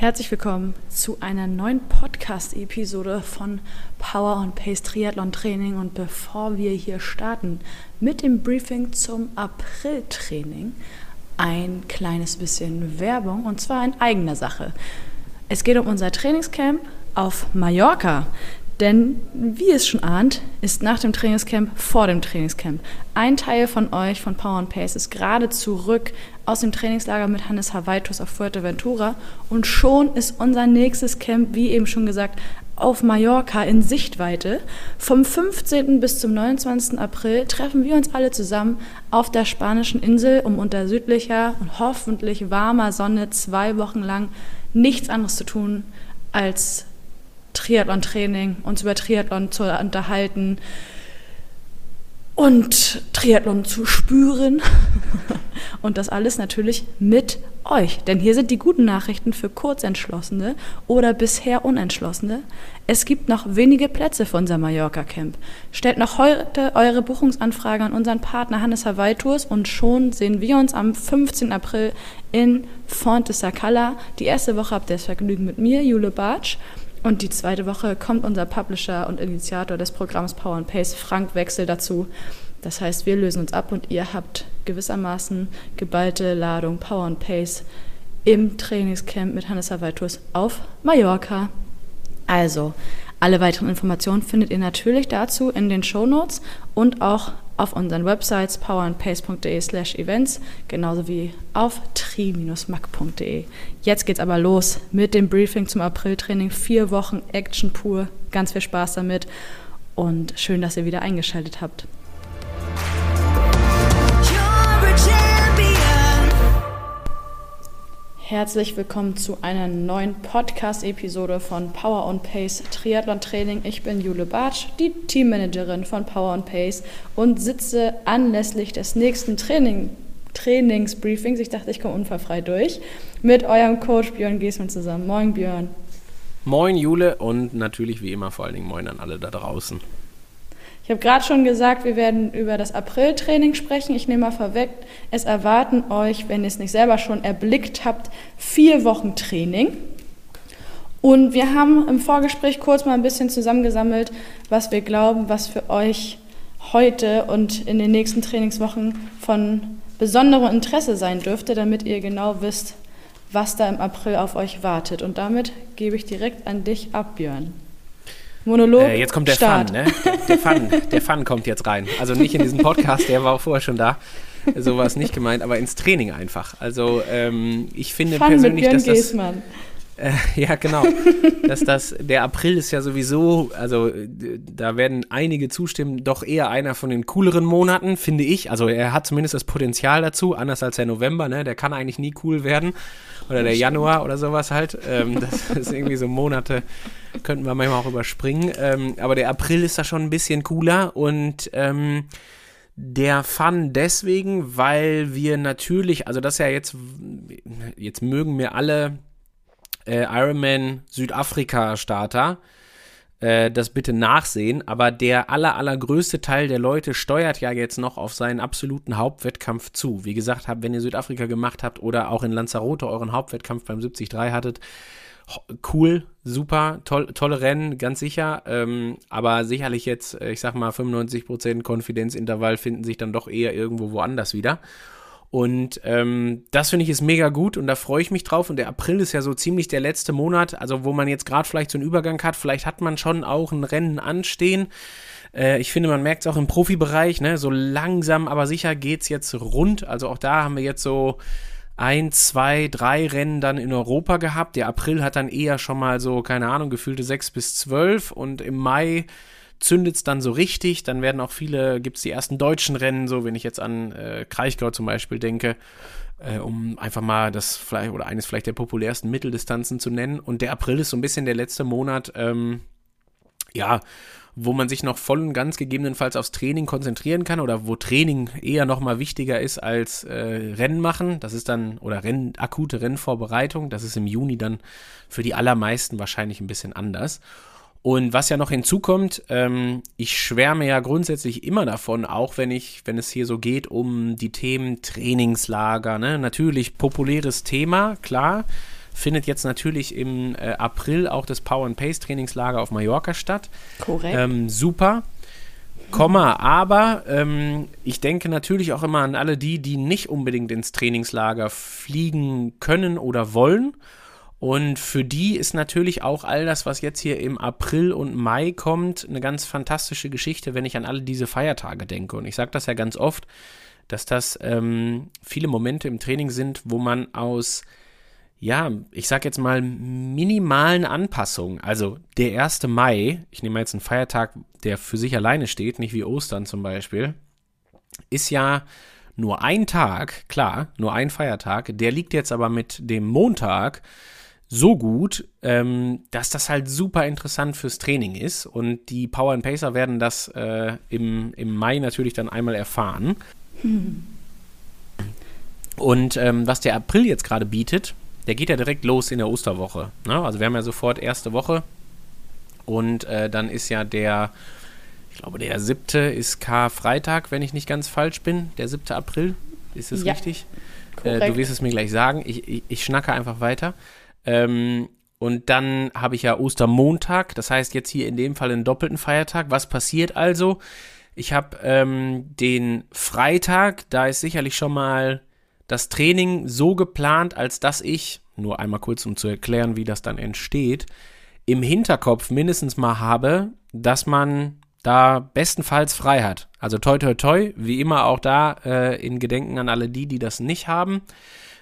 Herzlich willkommen zu einer neuen Podcast-Episode von Power und Pace Triathlon Training. Und bevor wir hier starten mit dem Briefing zum April-Training, ein kleines bisschen Werbung und zwar in eigener Sache. Es geht um unser Trainingscamp auf Mallorca. Denn, wie es schon ahnt, ist nach dem Trainingscamp vor dem Trainingscamp. Ein Teil von euch von Power and Pace ist gerade zurück aus dem Trainingslager mit Hannes Havaitus auf Fuerteventura und schon ist unser nächstes Camp, wie eben schon gesagt, auf Mallorca in Sichtweite. Vom 15. bis zum 29. April treffen wir uns alle zusammen auf der spanischen Insel, um unter südlicher und hoffentlich warmer Sonne zwei Wochen lang nichts anderes zu tun, als Triathlon-Training, uns über Triathlon zu unterhalten und Triathlon zu spüren. und das alles natürlich mit euch. Denn hier sind die guten Nachrichten für Kurzentschlossene oder bisher Unentschlossene. Es gibt noch wenige Plätze für unser Mallorca-Camp. Stellt noch heute eure Buchungsanfrage an unseren Partner Hannes Hawaii Tours und schon sehen wir uns am 15. April in Font de Sacala. Die erste Woche habt ihr das Vergnügen mit mir, Jule Bartsch. Und die zweite Woche kommt unser Publisher und Initiator des Programms Power and Pace, Frank Wechsel, dazu. Das heißt, wir lösen uns ab und ihr habt gewissermaßen geballte Ladung Power and Pace im Trainingscamp mit Hannes Havaitus auf Mallorca. Also, alle weiteren Informationen findet ihr natürlich dazu in den Show Notes und auch auf unseren Websites powerandpace.de slash events, genauso wie auf tri-mac.de. Jetzt geht's aber los mit dem Briefing zum Apriltraining. Vier Wochen Action pur. Ganz viel Spaß damit und schön, dass ihr wieder eingeschaltet habt. Herzlich willkommen zu einer neuen Podcast-Episode von Power on Pace Triathlon Training. Ich bin Jule Bartsch, die Teammanagerin von Power on Pace und sitze anlässlich des nächsten Training, Trainingsbriefings, ich dachte, ich komme unfallfrei durch, mit eurem Coach Björn Giesmann zusammen. Moin Björn. Moin Jule und natürlich wie immer vor allen Dingen moin an alle da draußen. Ich habe gerade schon gesagt, wir werden über das April-Training sprechen. Ich nehme mal vorweg, es erwarten euch, wenn ihr es nicht selber schon erblickt habt, vier Wochen Training. Und wir haben im Vorgespräch kurz mal ein bisschen zusammengesammelt, was wir glauben, was für euch heute und in den nächsten Trainingswochen von besonderem Interesse sein dürfte, damit ihr genau wisst, was da im April auf euch wartet. Und damit gebe ich direkt an dich ab, Björn. Monolog. Äh, jetzt kommt der Start. Fun, ne? Der, der, Fun, der Fun kommt jetzt rein. Also nicht in diesen Podcast, der war auch vorher schon da. So war es nicht gemeint, aber ins Training einfach. Also ähm, ich finde Fun persönlich, dass das. Giesmann. Äh, ja, genau. dass das, der April ist ja sowieso, also da werden einige zustimmen, doch eher einer von den cooleren Monaten, finde ich. Also er hat zumindest das Potenzial dazu, anders als der November, ne? Der kann eigentlich nie cool werden. Oder der Januar oder sowas halt. Ähm, das ist irgendwie so Monate, könnten wir manchmal auch überspringen. Ähm, aber der April ist da schon ein bisschen cooler und ähm, der Fun deswegen, weil wir natürlich, also das ist ja jetzt, jetzt mögen mir alle äh, Ironman Südafrika Starter äh, das bitte nachsehen, aber der aller, allergrößte Teil der Leute steuert ja jetzt noch auf seinen absoluten Hauptwettkampf zu. Wie gesagt, habt, wenn ihr Südafrika gemacht habt oder auch in Lanzarote euren Hauptwettkampf beim 73 hattet, cool, super, toll, tolle Rennen, ganz sicher. Ähm, aber sicherlich jetzt, äh, ich sag mal, 95% Konfidenzintervall finden sich dann doch eher irgendwo woanders wieder. Und ähm, das finde ich ist mega gut und da freue ich mich drauf. Und der April ist ja so ziemlich der letzte Monat, also wo man jetzt gerade vielleicht so einen Übergang hat. Vielleicht hat man schon auch ein Rennen anstehen. Äh, ich finde, man merkt es auch im Profibereich, ne? So langsam, aber sicher geht es jetzt rund. Also auch da haben wir jetzt so ein, zwei, drei Rennen dann in Europa gehabt. Der April hat dann eher schon mal so, keine Ahnung, gefühlte sechs bis zwölf und im Mai zündet es dann so richtig. Dann werden auch viele, gibt es die ersten deutschen Rennen, so wenn ich jetzt an äh, Kraichgau zum Beispiel denke, äh, um einfach mal das vielleicht oder eines vielleicht der populärsten Mitteldistanzen zu nennen. Und der April ist so ein bisschen der letzte Monat, ähm, ja, wo man sich noch voll und ganz gegebenenfalls aufs Training konzentrieren kann oder wo Training eher noch mal wichtiger ist als äh, Rennen machen. Das ist dann, oder Renn, akute Rennvorbereitung. Das ist im Juni dann für die allermeisten wahrscheinlich ein bisschen anders. Und was ja noch hinzukommt, ähm, ich schwärme ja grundsätzlich immer davon, auch wenn ich, wenn es hier so geht um die Themen Trainingslager, ne? Natürlich populäres Thema, klar. findet jetzt natürlich im äh, April auch das Power and Pace Trainingslager auf Mallorca statt. Korrekt. Ähm, super. Komma, aber ähm, ich denke natürlich auch immer an alle die, die nicht unbedingt ins Trainingslager fliegen können oder wollen. Und für die ist natürlich auch all das, was jetzt hier im April und Mai kommt, eine ganz fantastische Geschichte, wenn ich an alle diese Feiertage denke. Und ich sage das ja ganz oft, dass das ähm, viele Momente im Training sind, wo man aus ja, ich sag jetzt mal minimalen Anpassungen. Also der 1. Mai, ich nehme jetzt einen Feiertag, der für sich alleine steht, nicht wie Ostern zum Beispiel, ist ja nur ein Tag, klar, nur ein Feiertag. Der liegt jetzt aber mit dem Montag so gut, ähm, dass das halt super interessant fürs Training ist. Und die Power and Pacer werden das äh, im, im Mai natürlich dann einmal erfahren. Hm. Und ähm, was der April jetzt gerade bietet, der geht ja direkt los in der Osterwoche. Ne? Also wir haben ja sofort erste Woche und äh, dann ist ja der, ich glaube der siebte ist Karfreitag, wenn ich nicht ganz falsch bin, der siebte April. Ist es ja, richtig? Äh, du wirst es mir gleich sagen. Ich, ich, ich schnacke einfach weiter. Ähm, und dann habe ich ja Ostermontag, das heißt jetzt hier in dem Fall einen doppelten Feiertag. Was passiert also? Ich habe ähm, den Freitag, da ist sicherlich schon mal das Training so geplant, als dass ich, nur einmal kurz um zu erklären, wie das dann entsteht, im Hinterkopf mindestens mal habe, dass man da bestenfalls frei hat. Also toi toi toi, wie immer auch da äh, in Gedenken an alle die, die das nicht haben.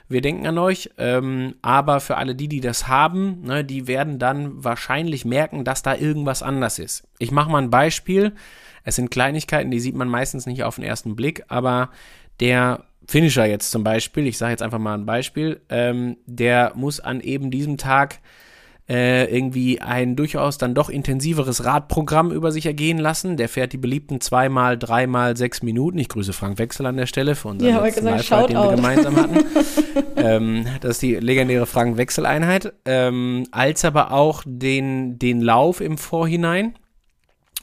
Wir denken an euch, ähm, aber für alle die, die das haben, ne, die werden dann wahrscheinlich merken, dass da irgendwas anders ist. Ich mache mal ein Beispiel. Es sind Kleinigkeiten, die sieht man meistens nicht auf den ersten Blick, aber der Finisher jetzt zum Beispiel, ich sage jetzt einfach mal ein Beispiel, ähm, der muss an eben diesem Tag äh, irgendwie ein durchaus dann doch intensiveres Radprogramm über sich ergehen lassen. Der fährt die beliebten zweimal, dreimal, sechs Minuten. Ich grüße Frank Wechsel an der Stelle für unseren ja, letzten live den wir gemeinsam hatten. ähm, das ist die legendäre Frank Wechsel-Einheit. Ähm, als aber auch den, den Lauf im Vorhinein.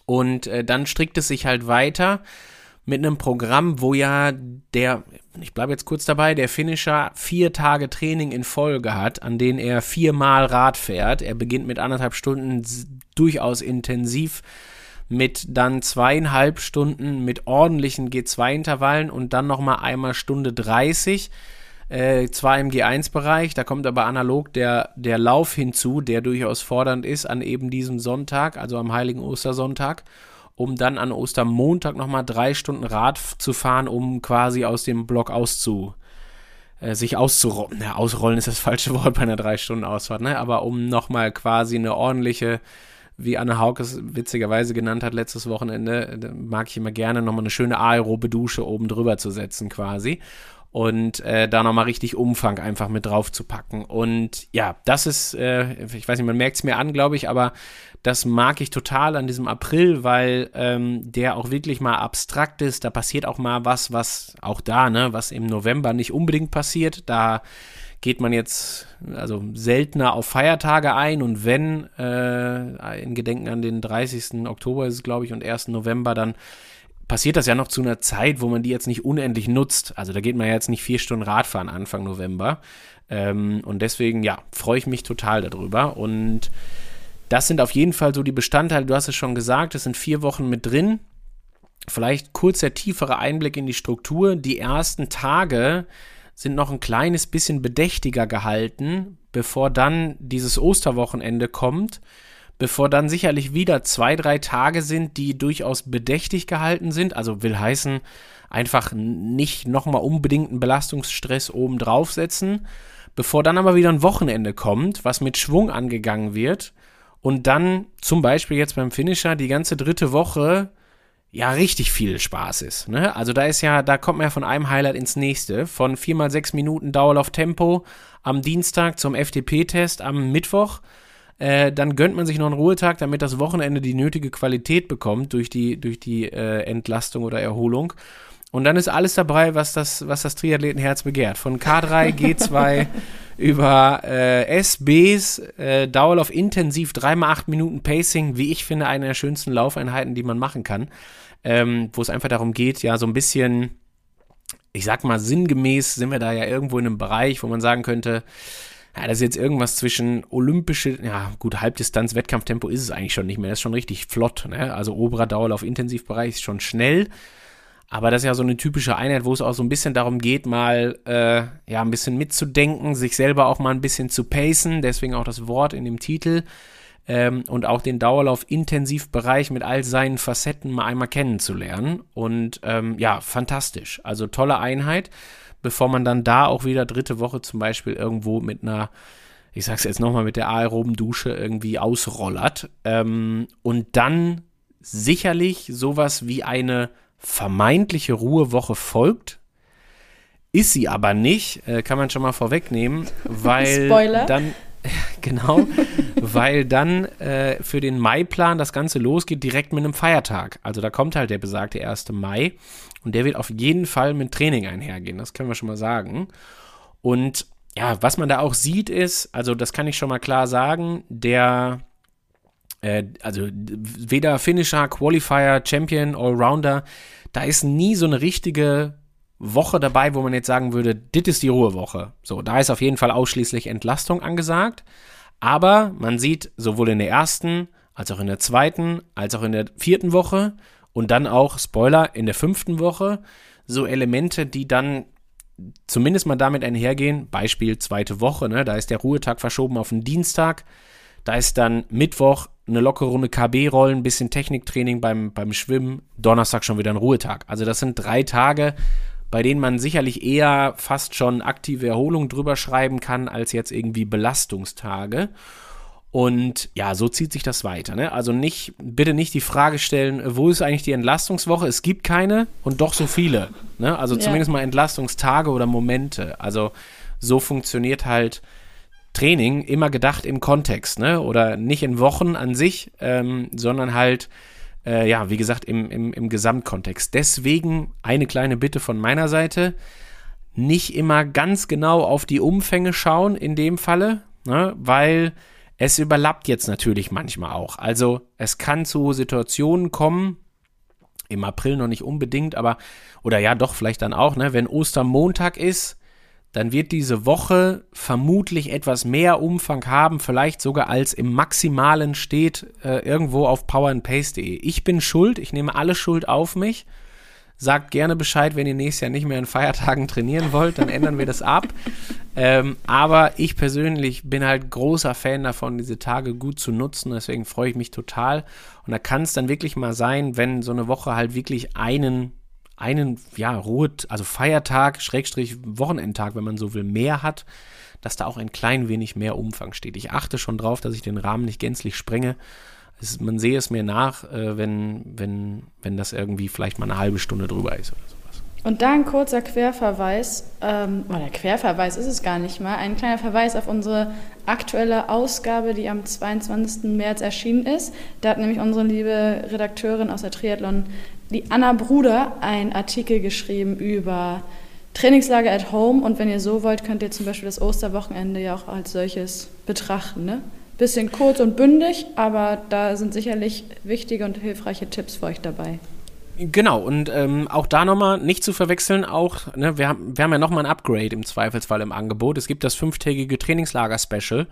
Und äh, dann strickt es sich halt weiter mit einem Programm, wo ja der, ich bleibe jetzt kurz dabei, der Finisher vier Tage Training in Folge hat, an denen er viermal Rad fährt. Er beginnt mit anderthalb Stunden durchaus intensiv mit dann zweieinhalb Stunden mit ordentlichen G2-Intervallen und dann nochmal einmal Stunde 30. Äh, zwar im G1-Bereich, da kommt aber analog der, der Lauf hinzu, der durchaus fordernd ist an eben diesem Sonntag, also am Heiligen Ostersonntag um dann an Ostermontag nochmal drei Stunden Rad zu fahren, um quasi aus dem Block auszu, äh, sich auszurollen. Ja, ausrollen ist das falsche Wort bei einer drei Stunden Ausfahrt, ne? Aber um nochmal quasi eine ordentliche, wie Anne Hauke es witzigerweise genannt hat letztes Wochenende, mag ich immer gerne nochmal eine schöne aerobe Dusche oben drüber zu setzen quasi und äh, da nochmal richtig Umfang einfach mit drauf zu packen. Und ja, das ist, äh, ich weiß nicht, man merkt es mir an, glaube ich, aber das mag ich total an diesem April, weil ähm, der auch wirklich mal abstrakt ist. Da passiert auch mal was, was auch da, ne, was im November nicht unbedingt passiert. Da geht man jetzt also seltener auf Feiertage ein und wenn äh, in Gedenken an den 30. Oktober ist es, glaube ich, und 1. November, dann passiert das ja noch zu einer Zeit, wo man die jetzt nicht unendlich nutzt. Also da geht man ja jetzt nicht vier Stunden Radfahren Anfang November. Ähm, und deswegen, ja, freue ich mich total darüber. Und das sind auf jeden Fall so die Bestandteile, du hast es schon gesagt, es sind vier Wochen mit drin. Vielleicht kurz der tiefere Einblick in die Struktur. Die ersten Tage sind noch ein kleines bisschen bedächtiger gehalten, bevor dann dieses Osterwochenende kommt bevor dann sicherlich wieder zwei, drei Tage sind, die durchaus bedächtig gehalten sind. Also will heißen, einfach nicht nochmal unbedingt einen Belastungsstress oben draufsetzen, bevor dann aber wieder ein Wochenende kommt, was mit Schwung angegangen wird und dann zum Beispiel jetzt beim Finisher die ganze dritte Woche ja richtig viel Spaß ist. Ne? Also da ist ja, da kommt man ja von einem Highlight ins nächste. Von viermal sechs Minuten Dauerlauf Tempo am Dienstag zum FTP-Test am Mittwoch äh, dann gönnt man sich noch einen Ruhetag, damit das Wochenende die nötige Qualität bekommt durch die, durch die äh, Entlastung oder Erholung. Und dann ist alles dabei, was das, was das Triathletenherz begehrt. Von K3, G2 über äh, SBs, äh, Dauerlauf intensiv, 3x8 Minuten Pacing, wie ich finde, eine der schönsten Laufeinheiten, die man machen kann. Ähm, wo es einfach darum geht, ja, so ein bisschen, ich sag mal, sinngemäß sind wir da ja irgendwo in einem Bereich, wo man sagen könnte, ja, das ist jetzt irgendwas zwischen olympische, ja gut, Halbdistanz, Wettkampftempo ist es eigentlich schon nicht mehr. Das ist schon richtig flott. Ne? Also oberer Dauerlauf, Intensivbereich ist schon schnell. Aber das ist ja so eine typische Einheit, wo es auch so ein bisschen darum geht, mal äh, ja ein bisschen mitzudenken, sich selber auch mal ein bisschen zu pacen. Deswegen auch das Wort in dem Titel. Ähm, und auch den Dauerlauf-Intensivbereich mit all seinen Facetten mal einmal kennenzulernen. Und ähm, ja, fantastisch. Also tolle Einheit bevor man dann da auch wieder dritte Woche zum Beispiel irgendwo mit einer, ich sag's jetzt nochmal, mit der aeroben Dusche irgendwie ausrollert. Ähm, und dann sicherlich sowas wie eine vermeintliche Ruhewoche folgt. Ist sie aber nicht, äh, kann man schon mal vorwegnehmen, weil Spoiler. dann genau, weil dann äh, für den Maiplan das Ganze losgeht direkt mit einem Feiertag. Also da kommt halt der besagte 1. Mai und der wird auf jeden Fall mit Training einhergehen, das können wir schon mal sagen. Und ja, was man da auch sieht ist, also das kann ich schon mal klar sagen, der, äh, also weder Finisher, Qualifier, Champion, Allrounder, da ist nie so eine richtige Woche dabei, wo man jetzt sagen würde, dit ist die Ruhewoche. So, da ist auf jeden Fall ausschließlich Entlastung angesagt. Aber man sieht sowohl in der ersten, als auch in der zweiten, als auch in der vierten Woche und dann auch, Spoiler, in der fünften Woche so Elemente, die dann zumindest mal damit einhergehen. Beispiel zweite Woche, ne? da ist der Ruhetag verschoben auf den Dienstag. Da ist dann Mittwoch eine lockere Runde KB-Rollen, ein bisschen Techniktraining beim, beim Schwimmen, Donnerstag schon wieder ein Ruhetag. Also das sind drei Tage, bei denen man sicherlich eher fast schon aktive Erholung drüber schreiben kann, als jetzt irgendwie Belastungstage. Und ja, so zieht sich das weiter. Ne? Also nicht, bitte nicht die Frage stellen, wo ist eigentlich die Entlastungswoche? Es gibt keine und doch so viele. Ne? Also ja. zumindest mal Entlastungstage oder Momente. Also so funktioniert halt Training immer gedacht im Kontext, ne? Oder nicht in Wochen an sich, ähm, sondern halt, äh, ja, wie gesagt, im, im, im Gesamtkontext. Deswegen eine kleine Bitte von meiner Seite. Nicht immer ganz genau auf die Umfänge schauen in dem Falle, ne? weil es überlappt jetzt natürlich manchmal auch. Also es kann zu Situationen kommen, im April noch nicht unbedingt, aber, oder ja, doch, vielleicht dann auch, ne, wenn Ostermontag ist, dann wird diese Woche vermutlich etwas mehr Umfang haben, vielleicht sogar als im Maximalen steht äh, irgendwo auf powerandpace.de. Ich bin schuld, ich nehme alle Schuld auf mich Sagt gerne Bescheid, wenn ihr nächstes Jahr nicht mehr in Feiertagen trainieren wollt, dann ändern wir das ab. Ähm, aber ich persönlich bin halt großer Fan davon, diese Tage gut zu nutzen. Deswegen freue ich mich total. Und da kann es dann wirklich mal sein, wenn so eine Woche halt wirklich einen, einen, ja, Ruhe, also Feiertag, Schrägstrich Wochenendtag, wenn man so will, mehr hat, dass da auch ein klein wenig mehr Umfang steht. Ich achte schon drauf, dass ich den Rahmen nicht gänzlich sprenge es, man sehe es mir nach, äh, wenn, wenn, wenn das irgendwie vielleicht mal eine halbe Stunde drüber ist oder sowas. Und da ein kurzer Querverweis, ähm, oder Querverweis ist es gar nicht mal, ein kleiner Verweis auf unsere aktuelle Ausgabe, die am 22. März erschienen ist. Da hat nämlich unsere liebe Redakteurin aus der Triathlon, die Anna Bruder, einen Artikel geschrieben über Trainingslager at Home. Und wenn ihr so wollt, könnt ihr zum Beispiel das Osterwochenende ja auch als solches betrachten. Ne? Bisschen kurz und bündig, aber da sind sicherlich wichtige und hilfreiche Tipps für euch dabei. Genau, und ähm, auch da nochmal nicht zu verwechseln, auch, ne, wir, haben, wir haben ja nochmal ein Upgrade im Zweifelsfall im Angebot. Es gibt das fünftägige Trainingslager-Special,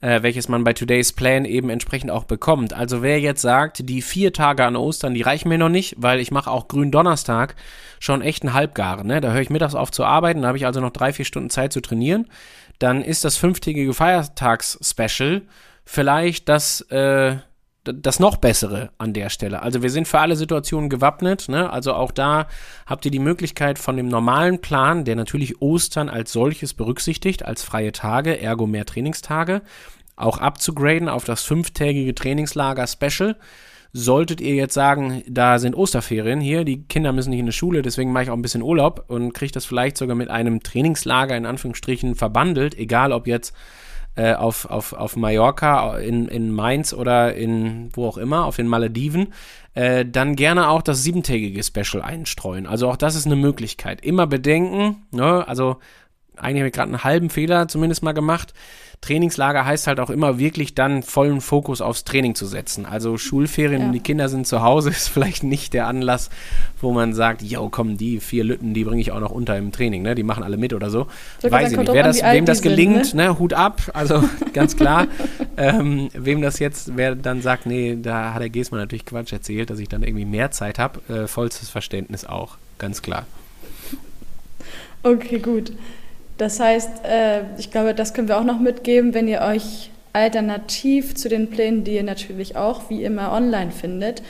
äh, welches man bei Today's Plan eben entsprechend auch bekommt. Also wer jetzt sagt, die vier Tage an Ostern, die reichen mir noch nicht, weil ich mache auch Gründonnerstag schon echt einen Halbgaren. Ne? Da höre ich mittags auf zu arbeiten, da habe ich also noch drei, vier Stunden Zeit zu trainieren dann ist das fünftägige Feiertags-Special vielleicht das, äh, das noch bessere an der Stelle. Also wir sind für alle Situationen gewappnet. Ne? Also auch da habt ihr die Möglichkeit von dem normalen Plan, der natürlich Ostern als solches berücksichtigt, als freie Tage, ergo mehr Trainingstage, auch abzugraden auf das fünftägige Trainingslager Special. Solltet ihr jetzt sagen, da sind Osterferien hier, die Kinder müssen nicht in die Schule, deswegen mache ich auch ein bisschen Urlaub und kriege das vielleicht sogar mit einem Trainingslager in Anführungsstrichen verbandelt, egal ob jetzt äh, auf, auf, auf Mallorca, in, in Mainz oder in wo auch immer, auf den Malediven, äh, dann gerne auch das siebentägige Special einstreuen. Also auch das ist eine Möglichkeit. Immer bedenken, ne? also eigentlich habe ich gerade einen halben Fehler zumindest mal gemacht. Trainingslager heißt halt auch immer wirklich dann vollen Fokus aufs Training zu setzen. Also Schulferien, ja. die Kinder sind zu Hause, ist vielleicht nicht der Anlass, wo man sagt, yo, komm, die vier Lütten, die bringe ich auch noch unter im Training, ne? Die machen alle mit oder so. so Weiß ich nicht. Wer das, wem das gelingt, sind, ne? ne? Hut ab, also ganz klar. ähm, wem das jetzt, wer dann sagt, nee, da hat der Gesmann natürlich Quatsch erzählt, dass ich dann irgendwie mehr Zeit habe, äh, vollstes Verständnis auch, ganz klar. Okay, gut. Das heißt, äh, ich glaube, das können wir auch noch mitgeben, wenn ihr euch alternativ zu den Plänen, die ihr natürlich auch wie immer online findet,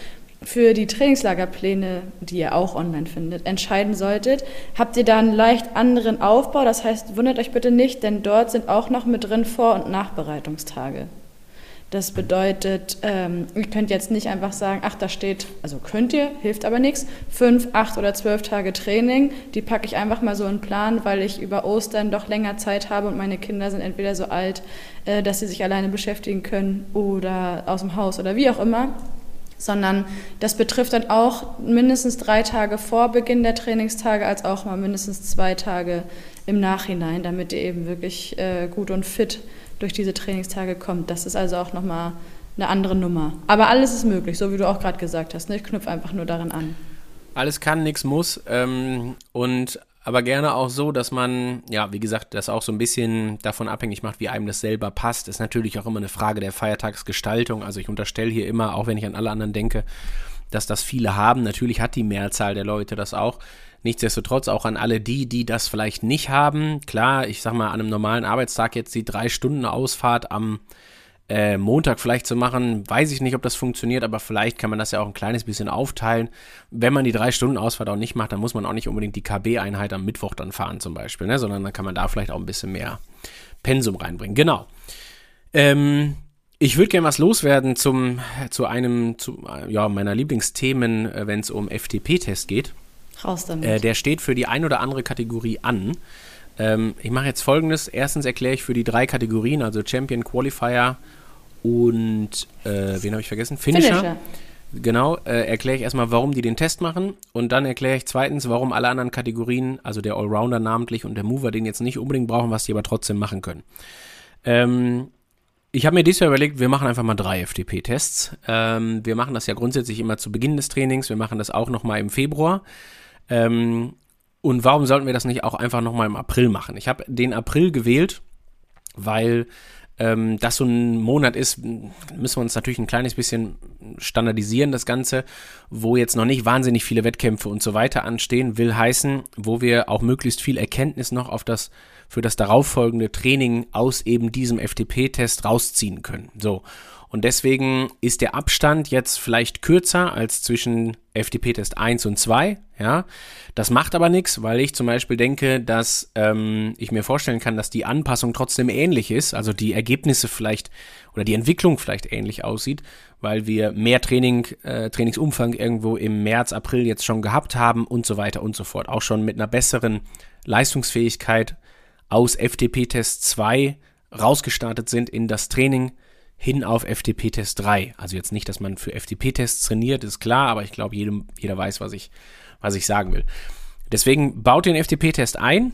für die Trainingslagerpläne, die ihr auch online findet, entscheiden solltet, habt ihr da einen leicht anderen Aufbau. Das heißt, wundert euch bitte nicht, denn dort sind auch noch mit drin Vor- und Nachbereitungstage. Das bedeutet, ähm, ihr könnt jetzt nicht einfach sagen, ach, da steht, also könnt ihr, hilft aber nichts, fünf, acht oder zwölf Tage Training, die packe ich einfach mal so in Plan, weil ich über Ostern doch länger Zeit habe und meine Kinder sind entweder so alt, äh, dass sie sich alleine beschäftigen können oder aus dem Haus oder wie auch immer. Sondern das betrifft dann auch mindestens drei Tage vor Beginn der Trainingstage, als auch mal mindestens zwei Tage im Nachhinein, damit ihr eben wirklich äh, gut und fit durch diese Trainingstage kommt. Das ist also auch nochmal eine andere Nummer. Aber alles ist möglich, so wie du auch gerade gesagt hast. Ne? Ich knüpfe einfach nur daran an. Alles kann, nichts muss. Ähm, und aber gerne auch so, dass man, ja, wie gesagt, das auch so ein bisschen davon abhängig macht, wie einem das selber passt. Ist natürlich auch immer eine Frage der Feiertagsgestaltung. Also ich unterstelle hier immer, auch wenn ich an alle anderen denke, dass das viele haben. Natürlich hat die Mehrzahl der Leute das auch. Nichtsdestotrotz auch an alle die, die das vielleicht nicht haben. Klar, ich sag mal, an einem normalen Arbeitstag jetzt die drei Stunden Ausfahrt am äh, Montag vielleicht zu machen, weiß ich nicht, ob das funktioniert, aber vielleicht kann man das ja auch ein kleines bisschen aufteilen. Wenn man die drei Stunden Ausfahrt auch nicht macht, dann muss man auch nicht unbedingt die KB-Einheit am Mittwoch dann fahren zum Beispiel, ne? sondern dann kann man da vielleicht auch ein bisschen mehr Pensum reinbringen. Genau. Ähm, ich würde gerne was loswerden zum, zu einem zu, ja, meiner Lieblingsthemen, äh, wenn es um FTP-Test geht. Raus damit. Äh, der steht für die ein oder andere Kategorie an. Ähm, ich mache jetzt folgendes. Erstens erkläre ich für die drei Kategorien, also Champion, Qualifier und äh, wen habe ich vergessen? Finisher. Finisher. Genau, äh, erkläre ich erstmal, warum die den Test machen und dann erkläre ich zweitens, warum alle anderen Kategorien, also der Allrounder namentlich und der Mover, den jetzt nicht unbedingt brauchen, was die aber trotzdem machen können. Ähm, ich habe mir diesmal überlegt, wir machen einfach mal drei FTP-Tests. Ähm, wir machen das ja grundsätzlich immer zu Beginn des Trainings, wir machen das auch nochmal im Februar. Ähm, und warum sollten wir das nicht auch einfach nochmal im April machen? Ich habe den April gewählt, weil ähm, das so ein Monat ist, müssen wir uns natürlich ein kleines bisschen standardisieren, das Ganze, wo jetzt noch nicht wahnsinnig viele Wettkämpfe und so weiter anstehen, will heißen, wo wir auch möglichst viel Erkenntnis noch auf das, für das darauffolgende Training aus eben diesem FTP-Test rausziehen können. So. Und deswegen ist der Abstand jetzt vielleicht kürzer als zwischen FTP-Test 1 und 2. Ja, das macht aber nichts, weil ich zum Beispiel denke, dass ähm, ich mir vorstellen kann, dass die Anpassung trotzdem ähnlich ist, also die Ergebnisse vielleicht oder die Entwicklung vielleicht ähnlich aussieht, weil wir mehr Training, äh, Trainingsumfang irgendwo im März, April jetzt schon gehabt haben und so weiter und so fort. Auch schon mit einer besseren Leistungsfähigkeit aus FTP-Test 2 rausgestartet sind in das Training hin auf FTP-Test 3. Also jetzt nicht, dass man für FTP-Tests trainiert, ist klar, aber ich glaube, jedem, jeder weiß, was ich, was ich sagen will. Deswegen baut den FTP-Test ein.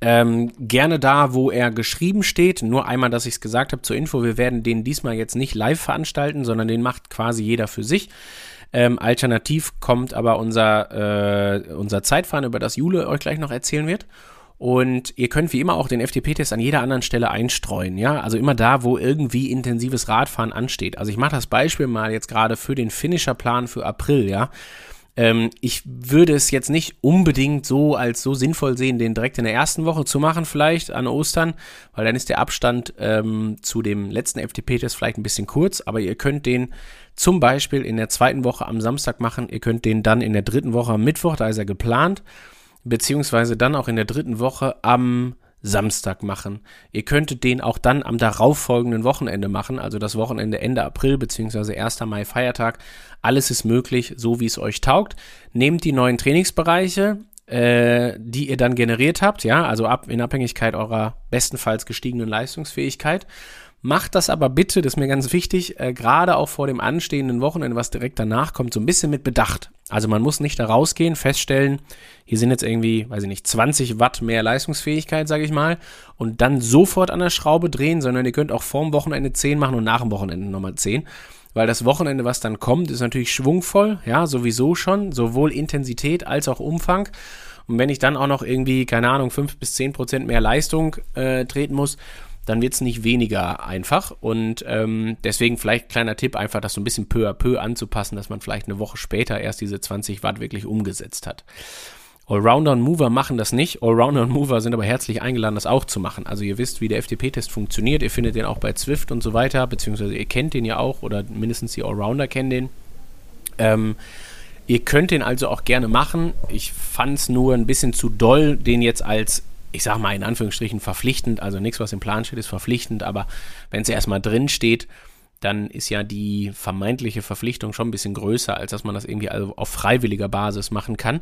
Ähm, gerne da, wo er geschrieben steht. Nur einmal, dass ich es gesagt habe zur Info. Wir werden den diesmal jetzt nicht live veranstalten, sondern den macht quasi jeder für sich. Ähm, alternativ kommt aber unser, äh, unser Zeitfahren, über das Jule euch gleich noch erzählen wird. Und ihr könnt wie immer auch den FTP-Test an jeder anderen Stelle einstreuen, ja. Also immer da, wo irgendwie intensives Radfahren ansteht. Also ich mache das Beispiel mal jetzt gerade für den Finisher-Plan für April, ja. Ähm, ich würde es jetzt nicht unbedingt so als so sinnvoll sehen, den direkt in der ersten Woche zu machen, vielleicht an Ostern, weil dann ist der Abstand ähm, zu dem letzten FTP-Test vielleicht ein bisschen kurz, aber ihr könnt den zum Beispiel in der zweiten Woche am Samstag machen, ihr könnt den dann in der dritten Woche am Mittwoch, da ist er geplant beziehungsweise dann auch in der dritten Woche am Samstag machen. Ihr könntet den auch dann am darauffolgenden Wochenende machen, also das Wochenende Ende April beziehungsweise 1. Mai Feiertag. Alles ist möglich, so wie es euch taugt. Nehmt die neuen Trainingsbereiche, äh, die ihr dann generiert habt, ja, also ab, in Abhängigkeit eurer bestenfalls gestiegenen Leistungsfähigkeit Macht das aber bitte, das ist mir ganz wichtig, äh, gerade auch vor dem anstehenden Wochenende, was direkt danach kommt, so ein bisschen mit Bedacht. Also man muss nicht da rausgehen, feststellen, hier sind jetzt irgendwie, weiß ich nicht, 20 Watt mehr Leistungsfähigkeit, sage ich mal, und dann sofort an der Schraube drehen, sondern ihr könnt auch vorm Wochenende 10 machen und nach dem Wochenende nochmal 10. Weil das Wochenende, was dann kommt, ist natürlich schwungvoll, ja, sowieso schon, sowohl Intensität als auch Umfang. Und wenn ich dann auch noch irgendwie, keine Ahnung, 5 bis 10 Prozent mehr Leistung äh, treten muss, dann wird es nicht weniger einfach. Und ähm, deswegen vielleicht kleiner Tipp, einfach das so ein bisschen peu à peu anzupassen, dass man vielleicht eine Woche später erst diese 20 Watt wirklich umgesetzt hat. Allrounder und Mover machen das nicht. Allrounder und Mover sind aber herzlich eingeladen, das auch zu machen. Also ihr wisst, wie der FTP-Test funktioniert. Ihr findet den auch bei Zwift und so weiter, beziehungsweise ihr kennt den ja auch oder mindestens die Allrounder kennen den. Ähm, ihr könnt den also auch gerne machen. Ich fand es nur ein bisschen zu doll, den jetzt als ich sage mal in Anführungsstrichen verpflichtend, also nichts, was im Plan steht, ist verpflichtend, aber wenn es erstmal drin steht, dann ist ja die vermeintliche Verpflichtung schon ein bisschen größer, als dass man das irgendwie also auf freiwilliger Basis machen kann.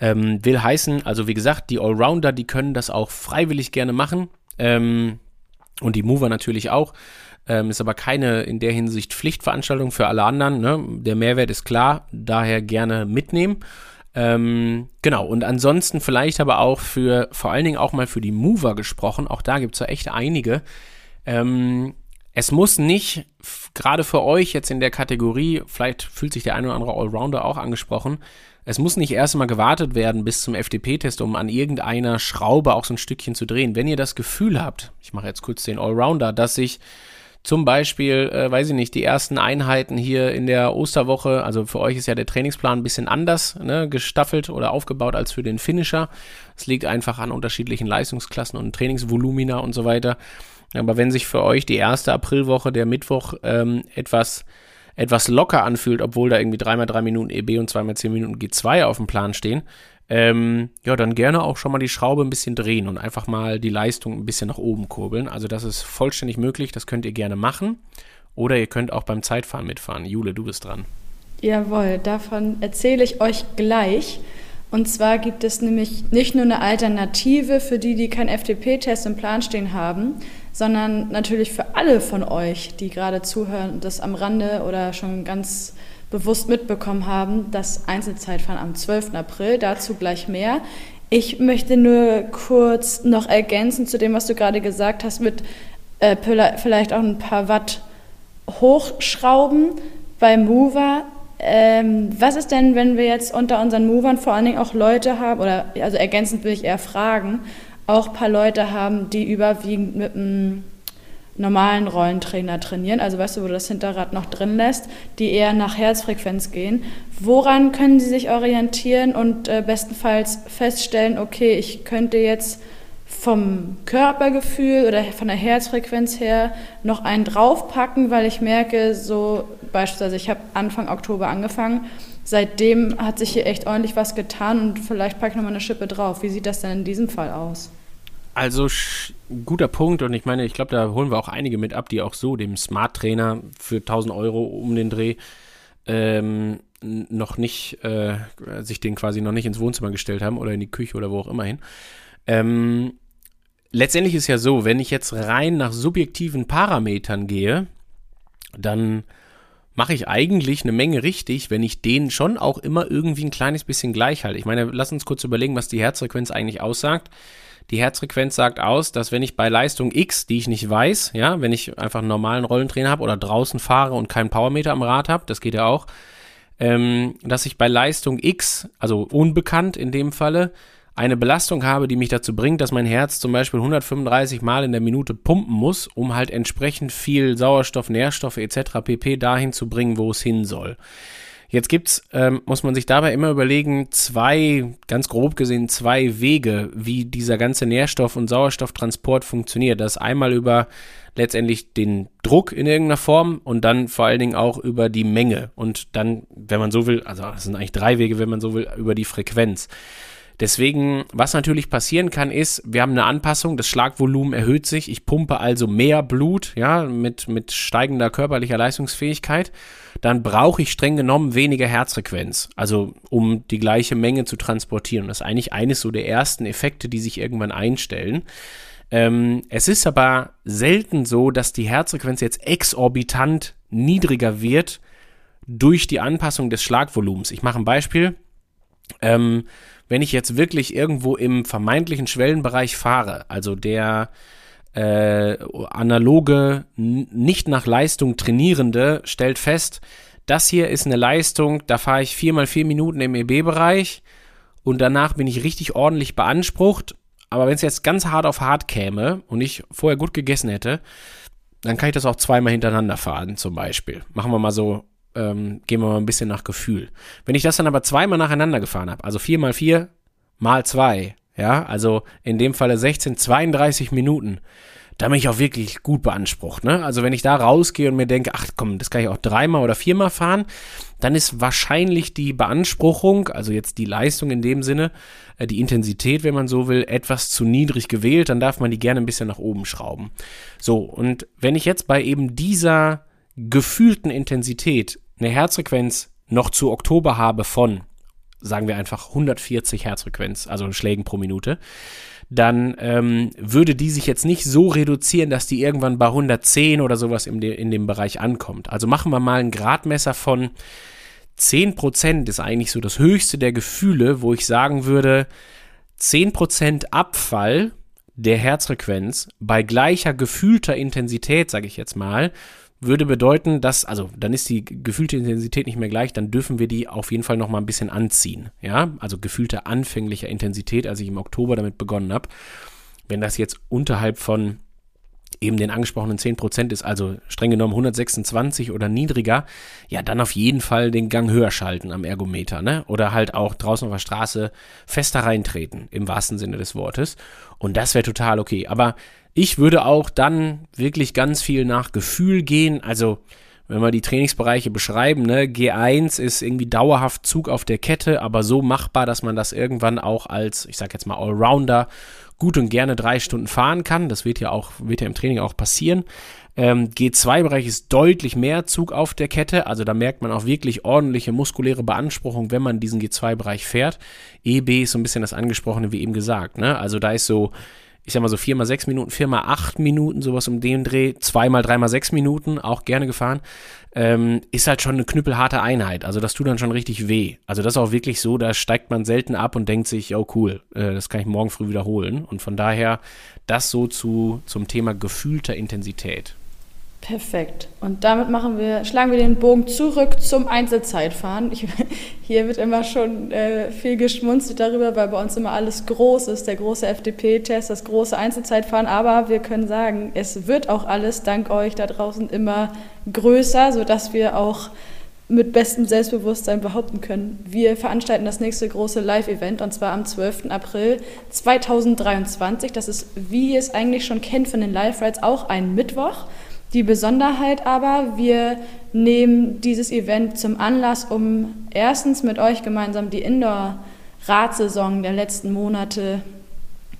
Ähm, will heißen, also wie gesagt, die Allrounder, die können das auch freiwillig gerne machen ähm, und die Mover natürlich auch. Ähm, ist aber keine in der Hinsicht Pflichtveranstaltung für alle anderen. Ne? Der Mehrwert ist klar, daher gerne mitnehmen. Ähm, genau, und ansonsten vielleicht aber auch für, vor allen Dingen auch mal für die Mover gesprochen, auch da gibt es ja echt einige. Ähm, es muss nicht, gerade für euch jetzt in der Kategorie, vielleicht fühlt sich der eine oder andere Allrounder auch angesprochen, es muss nicht erst mal gewartet werden bis zum FDP-Test, um an irgendeiner Schraube auch so ein Stückchen zu drehen. Wenn ihr das Gefühl habt, ich mache jetzt kurz den Allrounder, dass sich zum Beispiel, äh, weiß ich nicht, die ersten Einheiten hier in der Osterwoche, also für euch ist ja der Trainingsplan ein bisschen anders ne, gestaffelt oder aufgebaut als für den Finisher. Es liegt einfach an unterschiedlichen Leistungsklassen und Trainingsvolumina und so weiter. Aber wenn sich für euch die erste Aprilwoche, der Mittwoch, ähm, etwas etwas locker anfühlt, obwohl da irgendwie dreimal drei Minuten EB und zweimal zehn Minuten G2 auf dem Plan stehen, ähm, ja, dann gerne auch schon mal die Schraube ein bisschen drehen und einfach mal die Leistung ein bisschen nach oben kurbeln. Also das ist vollständig möglich, das könnt ihr gerne machen. Oder ihr könnt auch beim Zeitfahren mitfahren. Jule, du bist dran. Jawohl, davon erzähle ich euch gleich. Und zwar gibt es nämlich nicht nur eine Alternative für die, die keinen FDP-Test im Plan stehen haben, sondern natürlich für alle von euch, die gerade zuhören und das am Rande oder schon ganz bewusst mitbekommen haben, das Einzelzeitfahren am 12. April. Dazu gleich mehr. Ich möchte nur kurz noch ergänzen zu dem, was du gerade gesagt hast, mit äh, vielleicht auch ein paar Watt hochschrauben beim Mover. Ähm, was ist denn, wenn wir jetzt unter unseren Movern vor allen Dingen auch Leute haben, oder also ergänzend will ich eher fragen, auch ein paar Leute haben, die überwiegend mit einem normalen Rollentrainer trainieren, also weißt du, wo du das Hinterrad noch drin lässt, die eher nach Herzfrequenz gehen. Woran können sie sich orientieren und äh, bestenfalls feststellen, okay, ich könnte jetzt vom Körpergefühl oder von der Herzfrequenz her noch einen draufpacken, weil ich merke, so beispielsweise, ich habe Anfang Oktober angefangen, seitdem hat sich hier echt ordentlich was getan und vielleicht packe ich nochmal eine Schippe drauf. Wie sieht das denn in diesem Fall aus? Also guter Punkt und ich meine, ich glaube, da holen wir auch einige mit ab, die auch so dem Smart Trainer für 1000 Euro um den Dreh ähm, noch nicht, äh, sich den quasi noch nicht ins Wohnzimmer gestellt haben oder in die Küche oder wo auch immer hin. Ähm, letztendlich ist ja so, wenn ich jetzt rein nach subjektiven Parametern gehe, dann mache ich eigentlich eine Menge richtig, wenn ich den schon auch immer irgendwie ein kleines bisschen gleich halte. Ich meine, lass uns kurz überlegen, was die Herzfrequenz eigentlich aussagt. Die Herzfrequenz sagt aus, dass wenn ich bei Leistung X, die ich nicht weiß, ja, wenn ich einfach einen normalen Rollentrainer habe oder draußen fahre und keinen Powermeter am Rad habe, das geht ja auch, ähm, dass ich bei Leistung X, also unbekannt in dem Falle, eine Belastung habe, die mich dazu bringt, dass mein Herz zum Beispiel 135 Mal in der Minute pumpen muss, um halt entsprechend viel Sauerstoff, Nährstoffe etc. pp. dahin zu bringen, wo es hin soll. Jetzt gibt's, ähm, muss man sich dabei immer überlegen, zwei, ganz grob gesehen, zwei Wege, wie dieser ganze Nährstoff- und Sauerstofftransport funktioniert. Das einmal über letztendlich den Druck in irgendeiner Form und dann vor allen Dingen auch über die Menge und dann, wenn man so will, also es sind eigentlich drei Wege, wenn man so will, über die Frequenz. Deswegen, was natürlich passieren kann, ist, wir haben eine Anpassung, das Schlagvolumen erhöht sich, ich pumpe also mehr Blut, ja, mit, mit steigender körperlicher Leistungsfähigkeit, dann brauche ich streng genommen weniger Herzfrequenz, also um die gleiche Menge zu transportieren. Das ist eigentlich eines so der ersten Effekte, die sich irgendwann einstellen. Ähm, es ist aber selten so, dass die Herzfrequenz jetzt exorbitant niedriger wird durch die Anpassung des Schlagvolumens. Ich mache ein Beispiel. Ähm, wenn ich jetzt wirklich irgendwo im vermeintlichen Schwellenbereich fahre, also der äh, analoge, nicht nach Leistung trainierende stellt fest, das hier ist eine Leistung, da fahre ich viermal vier Minuten im EB-Bereich und danach bin ich richtig ordentlich beansprucht. Aber wenn es jetzt ganz hart auf hart käme und ich vorher gut gegessen hätte, dann kann ich das auch zweimal hintereinander fahren, zum Beispiel. Machen wir mal so ähm, gehen wir mal ein bisschen nach Gefühl. Wenn ich das dann aber zweimal nacheinander gefahren habe, also 4 mal 4 mal 2, ja, also in dem Falle 16, 32 Minuten, da bin ich auch wirklich gut beansprucht. Ne? Also wenn ich da rausgehe und mir denke, ach komm, das kann ich auch dreimal oder viermal fahren, dann ist wahrscheinlich die Beanspruchung, also jetzt die Leistung in dem Sinne, äh, die Intensität, wenn man so will, etwas zu niedrig gewählt. Dann darf man die gerne ein bisschen nach oben schrauben. So, und wenn ich jetzt bei eben dieser gefühlten Intensität eine Herzfrequenz noch zu Oktober habe von, sagen wir einfach 140 Herzfrequenz, also Schlägen pro Minute, dann ähm, würde die sich jetzt nicht so reduzieren, dass die irgendwann bei 110 oder sowas in, de in dem Bereich ankommt. Also machen wir mal ein Gradmesser von 10% ist eigentlich so das höchste der Gefühle, wo ich sagen würde, 10% Abfall der Herzfrequenz bei gleicher gefühlter Intensität, sage ich jetzt mal, würde bedeuten, dass, also dann ist die gefühlte Intensität nicht mehr gleich, dann dürfen wir die auf jeden Fall noch mal ein bisschen anziehen. Ja, also gefühlte anfängliche Intensität, als ich im Oktober damit begonnen habe. Wenn das jetzt unterhalb von eben den angesprochenen 10% ist, also streng genommen 126 oder niedriger, ja, dann auf jeden Fall den Gang höher schalten am Ergometer, ne? Oder halt auch draußen auf der Straße fester reintreten, im wahrsten Sinne des Wortes. Und das wäre total okay. Aber ich würde auch dann wirklich ganz viel nach Gefühl gehen. Also, wenn wir die Trainingsbereiche beschreiben, ne, G1 ist irgendwie dauerhaft Zug auf der Kette, aber so machbar, dass man das irgendwann auch als, ich sag jetzt mal, Allrounder gut und gerne drei Stunden fahren kann. Das wird ja auch, wird ja im Training auch passieren. Ähm, G2-Bereich ist deutlich mehr Zug auf der Kette, also da merkt man auch wirklich ordentliche muskuläre Beanspruchung, wenn man diesen G2-Bereich fährt. EB ist so ein bisschen das angesprochene, wie eben gesagt, ne? Also da ist so, ich sag mal so viermal sechs Minuten, viermal acht Minuten, sowas um den Dreh, zweimal, dreimal sechs Minuten, auch gerne gefahren, ähm, ist halt schon eine knüppelharte Einheit. Also das tut dann schon richtig weh. Also das ist auch wirklich so, da steigt man selten ab und denkt sich, oh cool, äh, das kann ich morgen früh wiederholen. Und von daher das so zu, zum Thema gefühlter Intensität. Perfekt. Und damit machen wir, schlagen wir den Bogen zurück zum Einzelzeitfahren. Ich, hier wird immer schon äh, viel geschmunzelt darüber, weil bei uns immer alles groß ist, der große FDP-Test, das große Einzelzeitfahren. Aber wir können sagen, es wird auch alles dank euch da draußen immer größer, sodass wir auch mit bestem Selbstbewusstsein behaupten können. Wir veranstalten das nächste große Live-Event und zwar am 12. April 2023. Das ist, wie ihr es eigentlich schon kennt von den Live-Rides, auch ein Mittwoch. Die Besonderheit aber, wir nehmen dieses Event zum Anlass, um erstens mit euch gemeinsam die Indoor-Radsaison der letzten Monate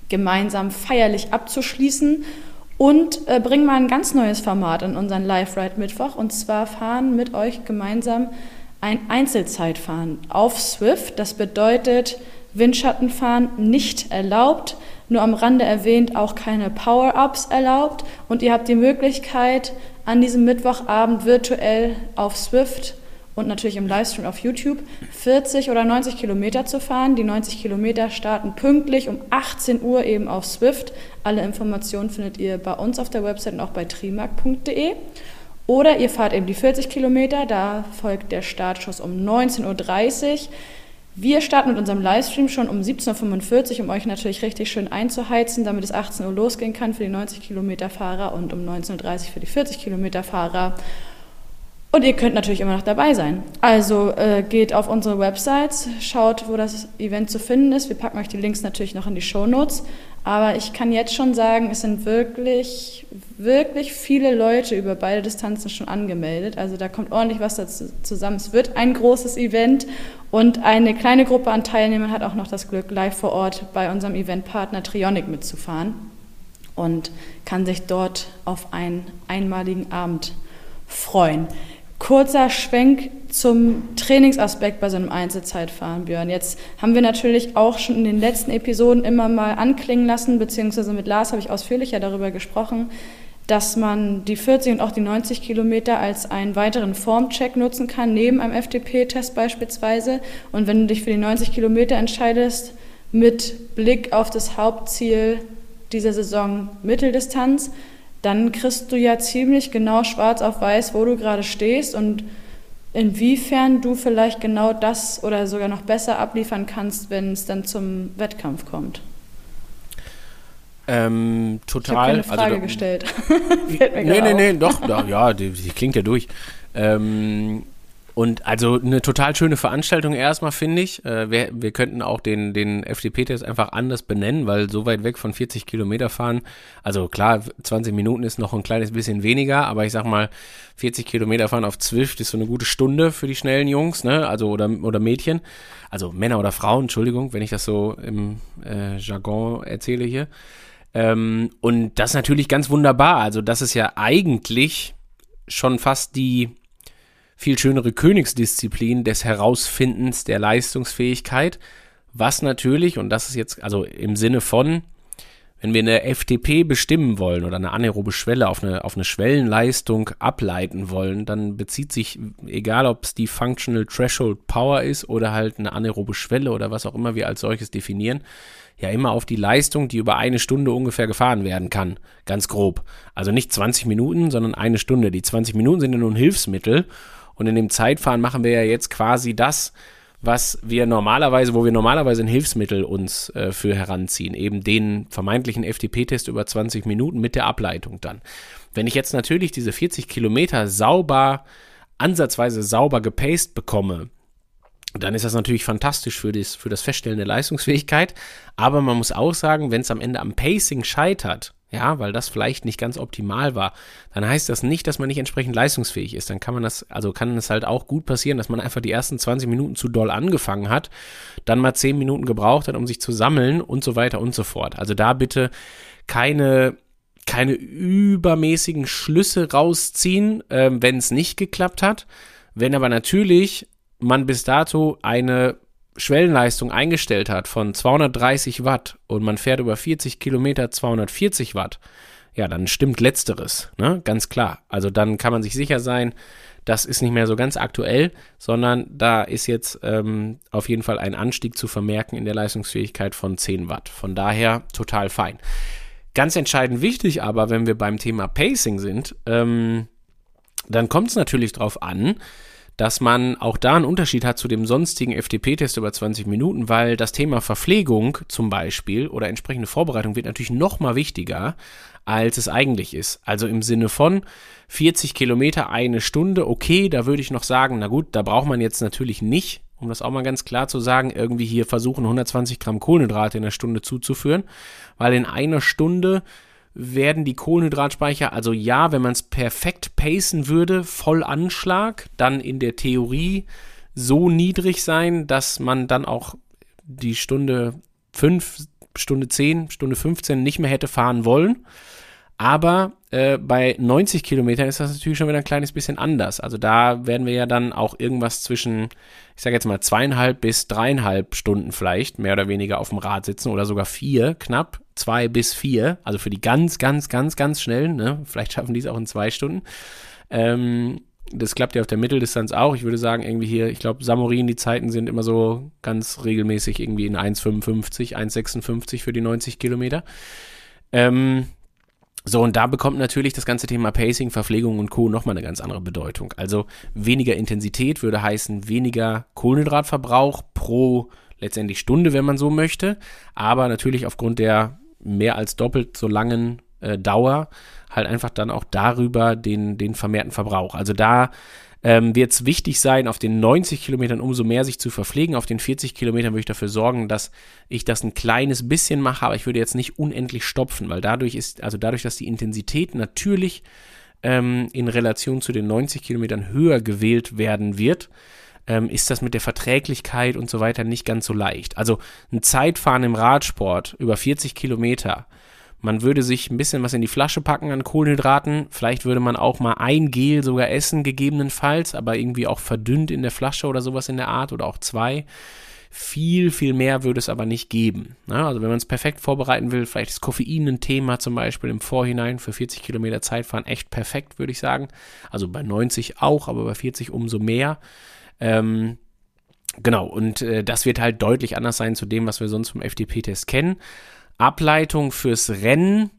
gemeinsam feierlich abzuschließen. Und äh, bringen mal ein ganz neues Format in unseren Live-Ride Mittwoch. Und zwar fahren mit euch gemeinsam ein Einzelzeitfahren auf Swift. Das bedeutet Windschattenfahren nicht erlaubt nur am Rande erwähnt, auch keine Power-Ups erlaubt. Und ihr habt die Möglichkeit, an diesem Mittwochabend virtuell auf Swift und natürlich im Livestream auf YouTube 40 oder 90 Kilometer zu fahren. Die 90 Kilometer starten pünktlich um 18 Uhr eben auf Swift. Alle Informationen findet ihr bei uns auf der Website und auch bei trimark.de. Oder ihr fahrt eben die 40 Kilometer, da folgt der Startschuss um 19.30 Uhr. Wir starten mit unserem Livestream schon um 17.45 Uhr, um euch natürlich richtig schön einzuheizen, damit es 18 Uhr losgehen kann für die 90 Kilometer Fahrer und um 19.30 Uhr für die 40 Kilometer Fahrer. Und ihr könnt natürlich immer noch dabei sein. Also äh, geht auf unsere Websites, schaut, wo das Event zu finden ist. Wir packen euch die Links natürlich noch in die Show Notes. Aber ich kann jetzt schon sagen, es sind wirklich, wirklich viele Leute über beide Distanzen schon angemeldet. Also da kommt ordentlich was dazu zusammen. Es wird ein großes Event Und eine kleine Gruppe an Teilnehmern hat auch noch das Glück, live vor Ort bei unserem Eventpartner Trionic mitzufahren und kann sich dort auf einen einmaligen Abend freuen. Kurzer Schwenk zum Trainingsaspekt bei so einem Einzelzeitfahren, Björn. Jetzt haben wir natürlich auch schon in den letzten Episoden immer mal anklingen lassen, beziehungsweise mit Lars habe ich ausführlicher darüber gesprochen, dass man die 40 und auch die 90 Kilometer als einen weiteren Formcheck nutzen kann, neben einem FDP-Test beispielsweise. Und wenn du dich für die 90 Kilometer entscheidest, mit Blick auf das Hauptziel dieser Saison Mitteldistanz, dann kriegst du ja ziemlich genau schwarz auf weiß, wo du gerade stehst und inwiefern du vielleicht genau das oder sogar noch besser abliefern kannst, wenn es dann zum Wettkampf kommt. Ähm, total. Ich habe keine Frage also, gestellt. nee, nee, nee, doch, ja, die, die klingt ja durch. Ähm, und also eine total schöne Veranstaltung erstmal, finde ich. Äh, wir, wir könnten auch den, den FDP-Test einfach anders benennen, weil so weit weg von 40 Kilometer fahren, also klar, 20 Minuten ist noch ein kleines bisschen weniger, aber ich sag mal, 40 Kilometer fahren auf Zwift ist so eine gute Stunde für die schnellen Jungs, ne? Also oder, oder Mädchen. Also Männer oder Frauen, Entschuldigung, wenn ich das so im äh, Jargon erzähle hier. Ähm, und das ist natürlich ganz wunderbar. Also, das ist ja eigentlich schon fast die viel schönere Königsdisziplin des Herausfindens der Leistungsfähigkeit, was natürlich, und das ist jetzt also im Sinne von, wenn wir eine FTP bestimmen wollen oder eine anaerobe Schwelle auf eine, auf eine Schwellenleistung ableiten wollen, dann bezieht sich, egal ob es die Functional Threshold Power ist oder halt eine anaerobe Schwelle oder was auch immer wir als solches definieren, ja immer auf die Leistung, die über eine Stunde ungefähr gefahren werden kann. Ganz grob. Also nicht 20 Minuten, sondern eine Stunde. Die 20 Minuten sind ja nur ein Hilfsmittel. Und in dem Zeitfahren machen wir ja jetzt quasi das, was wir normalerweise, wo wir normalerweise ein Hilfsmittel uns äh, für heranziehen, eben den vermeintlichen FTP-Test über 20 Minuten mit der Ableitung dann. Wenn ich jetzt natürlich diese 40 Kilometer sauber, ansatzweise sauber gepaced bekomme, dann ist das natürlich fantastisch für das, für das Feststellen der Leistungsfähigkeit. Aber man muss auch sagen, wenn es am Ende am Pacing scheitert, ja, weil das vielleicht nicht ganz optimal war, dann heißt das nicht, dass man nicht entsprechend leistungsfähig ist. Dann kann man das, also kann es halt auch gut passieren, dass man einfach die ersten 20 Minuten zu doll angefangen hat, dann mal 10 Minuten gebraucht hat, um sich zu sammeln und so weiter und so fort. Also da bitte keine keine übermäßigen Schlüsse rausziehen, äh, wenn es nicht geklappt hat. Wenn aber natürlich man bis dato eine Schwellenleistung eingestellt hat von 230 Watt und man fährt über 40 Kilometer 240 Watt, ja, dann stimmt letzteres, ne? Ganz klar. Also dann kann man sich sicher sein, das ist nicht mehr so ganz aktuell, sondern da ist jetzt ähm, auf jeden Fall ein Anstieg zu vermerken in der Leistungsfähigkeit von 10 Watt. Von daher total fein. Ganz entscheidend wichtig aber, wenn wir beim Thema Pacing sind, ähm, dann kommt es natürlich darauf an, dass man auch da einen Unterschied hat zu dem sonstigen FDP-Test über 20 Minuten, weil das Thema Verpflegung zum Beispiel oder entsprechende Vorbereitung wird natürlich noch mal wichtiger, als es eigentlich ist. Also im Sinne von 40 Kilometer eine Stunde, okay, da würde ich noch sagen, na gut, da braucht man jetzt natürlich nicht, um das auch mal ganz klar zu sagen, irgendwie hier versuchen 120 Gramm Kohlenhydrate in der Stunde zuzuführen, weil in einer Stunde werden die Kohlenhydratspeicher, also ja, wenn man es perfekt pacen würde, voll Anschlag, dann in der Theorie so niedrig sein, dass man dann auch die Stunde 5, Stunde 10, Stunde 15 nicht mehr hätte fahren wollen. Aber äh, bei 90 Kilometern ist das natürlich schon wieder ein kleines bisschen anders. Also da werden wir ja dann auch irgendwas zwischen, ich sage jetzt mal zweieinhalb bis dreieinhalb Stunden vielleicht mehr oder weniger auf dem Rad sitzen oder sogar vier knapp zwei bis vier, also für die ganz, ganz, ganz, ganz schnellen, ne? vielleicht schaffen die es auch in zwei Stunden. Ähm, das klappt ja auf der Mitteldistanz auch. Ich würde sagen, irgendwie hier, ich glaube, Samorin, die Zeiten sind immer so ganz regelmäßig irgendwie in 1,55, 1,56 für die 90 Kilometer. Ähm, so, und da bekommt natürlich das ganze Thema Pacing, Verpflegung und Co. nochmal eine ganz andere Bedeutung. Also weniger Intensität würde heißen weniger Kohlenhydratverbrauch pro letztendlich Stunde, wenn man so möchte. Aber natürlich aufgrund der mehr als doppelt so langen äh, Dauer halt einfach dann auch darüber den, den vermehrten Verbrauch. Also da ähm, wird es wichtig sein, auf den 90 Kilometern umso mehr sich zu verpflegen. Auf den 40 Kilometern würde ich dafür sorgen, dass ich das ein kleines bisschen mache, aber ich würde jetzt nicht unendlich stopfen, weil dadurch ist, also dadurch, dass die Intensität natürlich ähm, in Relation zu den 90 Kilometern höher gewählt werden wird, ähm, ist das mit der Verträglichkeit und so weiter nicht ganz so leicht. Also ein Zeitfahren im Radsport über 40 Kilometer. Man würde sich ein bisschen was in die Flasche packen an Kohlenhydraten. Vielleicht würde man auch mal ein Gel sogar essen, gegebenenfalls, aber irgendwie auch verdünnt in der Flasche oder sowas in der Art oder auch zwei. Viel, viel mehr würde es aber nicht geben. Ja, also wenn man es perfekt vorbereiten will, vielleicht ist Koffein ein Thema zum Beispiel im Vorhinein für 40 Kilometer Zeitfahren echt perfekt, würde ich sagen. Also bei 90 auch, aber bei 40 umso mehr. Ähm, genau, und äh, das wird halt deutlich anders sein zu dem, was wir sonst vom FDP-Test kennen. Ableitung fürs Rennen,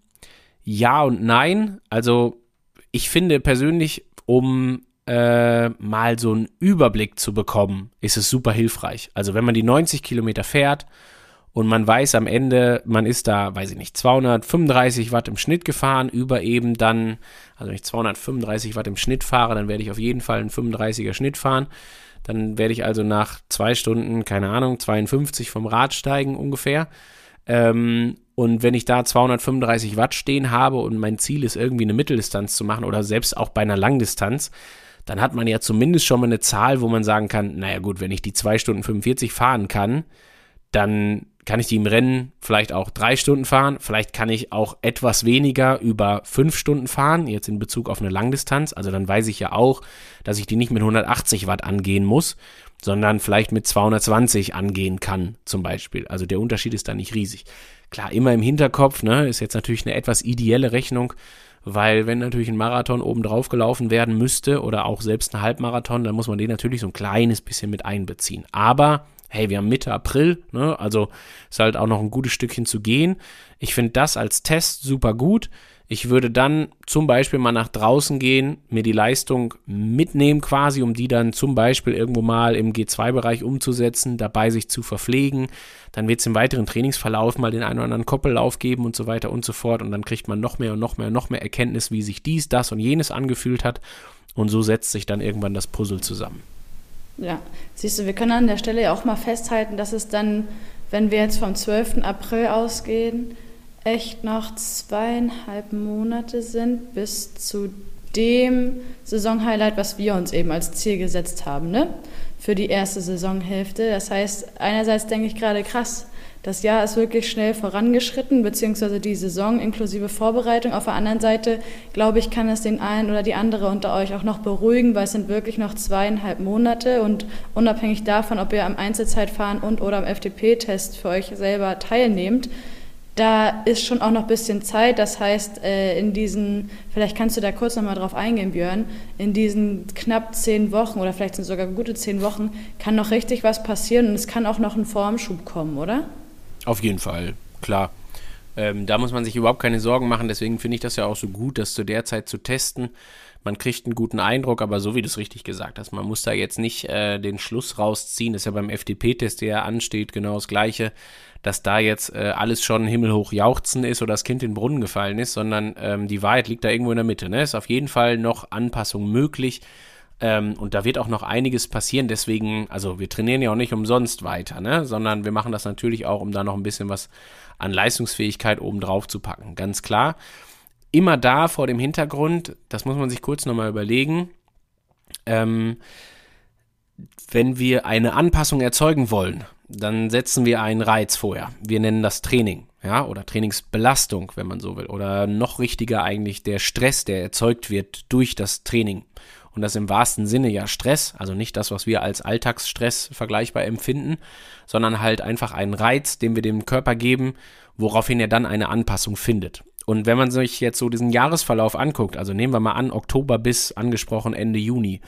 ja und nein. Also ich finde persönlich, um äh, mal so einen Überblick zu bekommen, ist es super hilfreich. Also wenn man die 90 Kilometer fährt und man weiß am Ende, man ist da, weiß ich nicht, 235 Watt im Schnitt gefahren, über eben dann, also wenn ich 235 Watt im Schnitt fahre, dann werde ich auf jeden Fall einen 35er Schnitt fahren. Dann werde ich also nach zwei Stunden, keine Ahnung, 52 vom Rad steigen ungefähr. Ähm, und wenn ich da 235 Watt stehen habe und mein Ziel ist, irgendwie eine Mitteldistanz zu machen oder selbst auch bei einer Langdistanz, dann hat man ja zumindest schon mal eine Zahl, wo man sagen kann, naja gut, wenn ich die 2 Stunden 45 fahren kann, dann kann ich die im Rennen vielleicht auch drei Stunden fahren. Vielleicht kann ich auch etwas weniger über fünf Stunden fahren, jetzt in Bezug auf eine Langdistanz. Also dann weiß ich ja auch, dass ich die nicht mit 180 Watt angehen muss, sondern vielleicht mit 220 angehen kann, zum Beispiel. Also der Unterschied ist da nicht riesig. Klar, immer im Hinterkopf, ne, ist jetzt natürlich eine etwas ideelle Rechnung, weil wenn natürlich ein Marathon oben drauf gelaufen werden müsste oder auch selbst ein Halbmarathon, dann muss man den natürlich so ein kleines bisschen mit einbeziehen. Aber hey, wir haben Mitte April, ne? also ist halt auch noch ein gutes Stückchen zu gehen. Ich finde das als Test super gut. Ich würde dann zum Beispiel mal nach draußen gehen, mir die Leistung mitnehmen quasi, um die dann zum Beispiel irgendwo mal im G2-Bereich umzusetzen, dabei sich zu verpflegen. Dann wird es im weiteren Trainingsverlauf mal den einen oder anderen Koppellauf geben und so weiter und so fort. Und dann kriegt man noch mehr und noch mehr und noch mehr Erkenntnis, wie sich dies, das und jenes angefühlt hat. Und so setzt sich dann irgendwann das Puzzle zusammen. Ja, siehst du, wir können an der Stelle ja auch mal festhalten, dass es dann, wenn wir jetzt vom 12. April ausgehen, echt noch zweieinhalb Monate sind bis zu dem Saisonhighlight, was wir uns eben als Ziel gesetzt haben, ne? Für die erste Saisonhälfte. Das heißt, einerseits denke ich gerade krass, das Jahr ist wirklich schnell vorangeschritten, beziehungsweise die Saison inklusive Vorbereitung. Auf der anderen Seite, glaube ich, kann es den einen oder die andere unter euch auch noch beruhigen, weil es sind wirklich noch zweieinhalb Monate und unabhängig davon, ob ihr am Einzelzeitfahren und oder am FDP-Test für euch selber teilnehmt, da ist schon auch noch ein bisschen Zeit. Das heißt, äh, in diesen, vielleicht kannst du da kurz nochmal drauf eingehen, Björn, in diesen knapp zehn Wochen oder vielleicht sind es sogar gute zehn Wochen, kann noch richtig was passieren und es kann auch noch ein Formschub kommen, oder? Auf jeden Fall, klar. Ähm, da muss man sich überhaupt keine Sorgen machen. Deswegen finde ich das ja auch so gut, das zu der Zeit zu testen. Man kriegt einen guten Eindruck, aber so wie du es richtig gesagt hast, man muss da jetzt nicht äh, den Schluss rausziehen. Das ist ja beim FDP-Test, der ja ansteht, genau das Gleiche, dass da jetzt äh, alles schon himmelhoch jauchzen ist oder das Kind in den Brunnen gefallen ist, sondern ähm, die Wahrheit liegt da irgendwo in der Mitte. Ne? Ist auf jeden Fall noch Anpassung möglich. Ähm, und da wird auch noch einiges passieren. Deswegen, also wir trainieren ja auch nicht umsonst weiter, ne? sondern wir machen das natürlich auch, um da noch ein bisschen was an Leistungsfähigkeit oben drauf zu packen. Ganz klar. Immer da vor dem Hintergrund, das muss man sich kurz nochmal überlegen, ähm, wenn wir eine Anpassung erzeugen wollen, dann setzen wir einen Reiz vorher. Wir nennen das Training, ja, oder Trainingsbelastung, wenn man so will. Oder noch richtiger eigentlich der Stress, der erzeugt wird durch das Training und das im wahrsten Sinne ja Stress, also nicht das, was wir als Alltagsstress vergleichbar empfinden, sondern halt einfach einen Reiz, den wir dem Körper geben, woraufhin er dann eine Anpassung findet. Und wenn man sich jetzt so diesen Jahresverlauf anguckt, also nehmen wir mal an, Oktober bis angesprochen Ende Juni,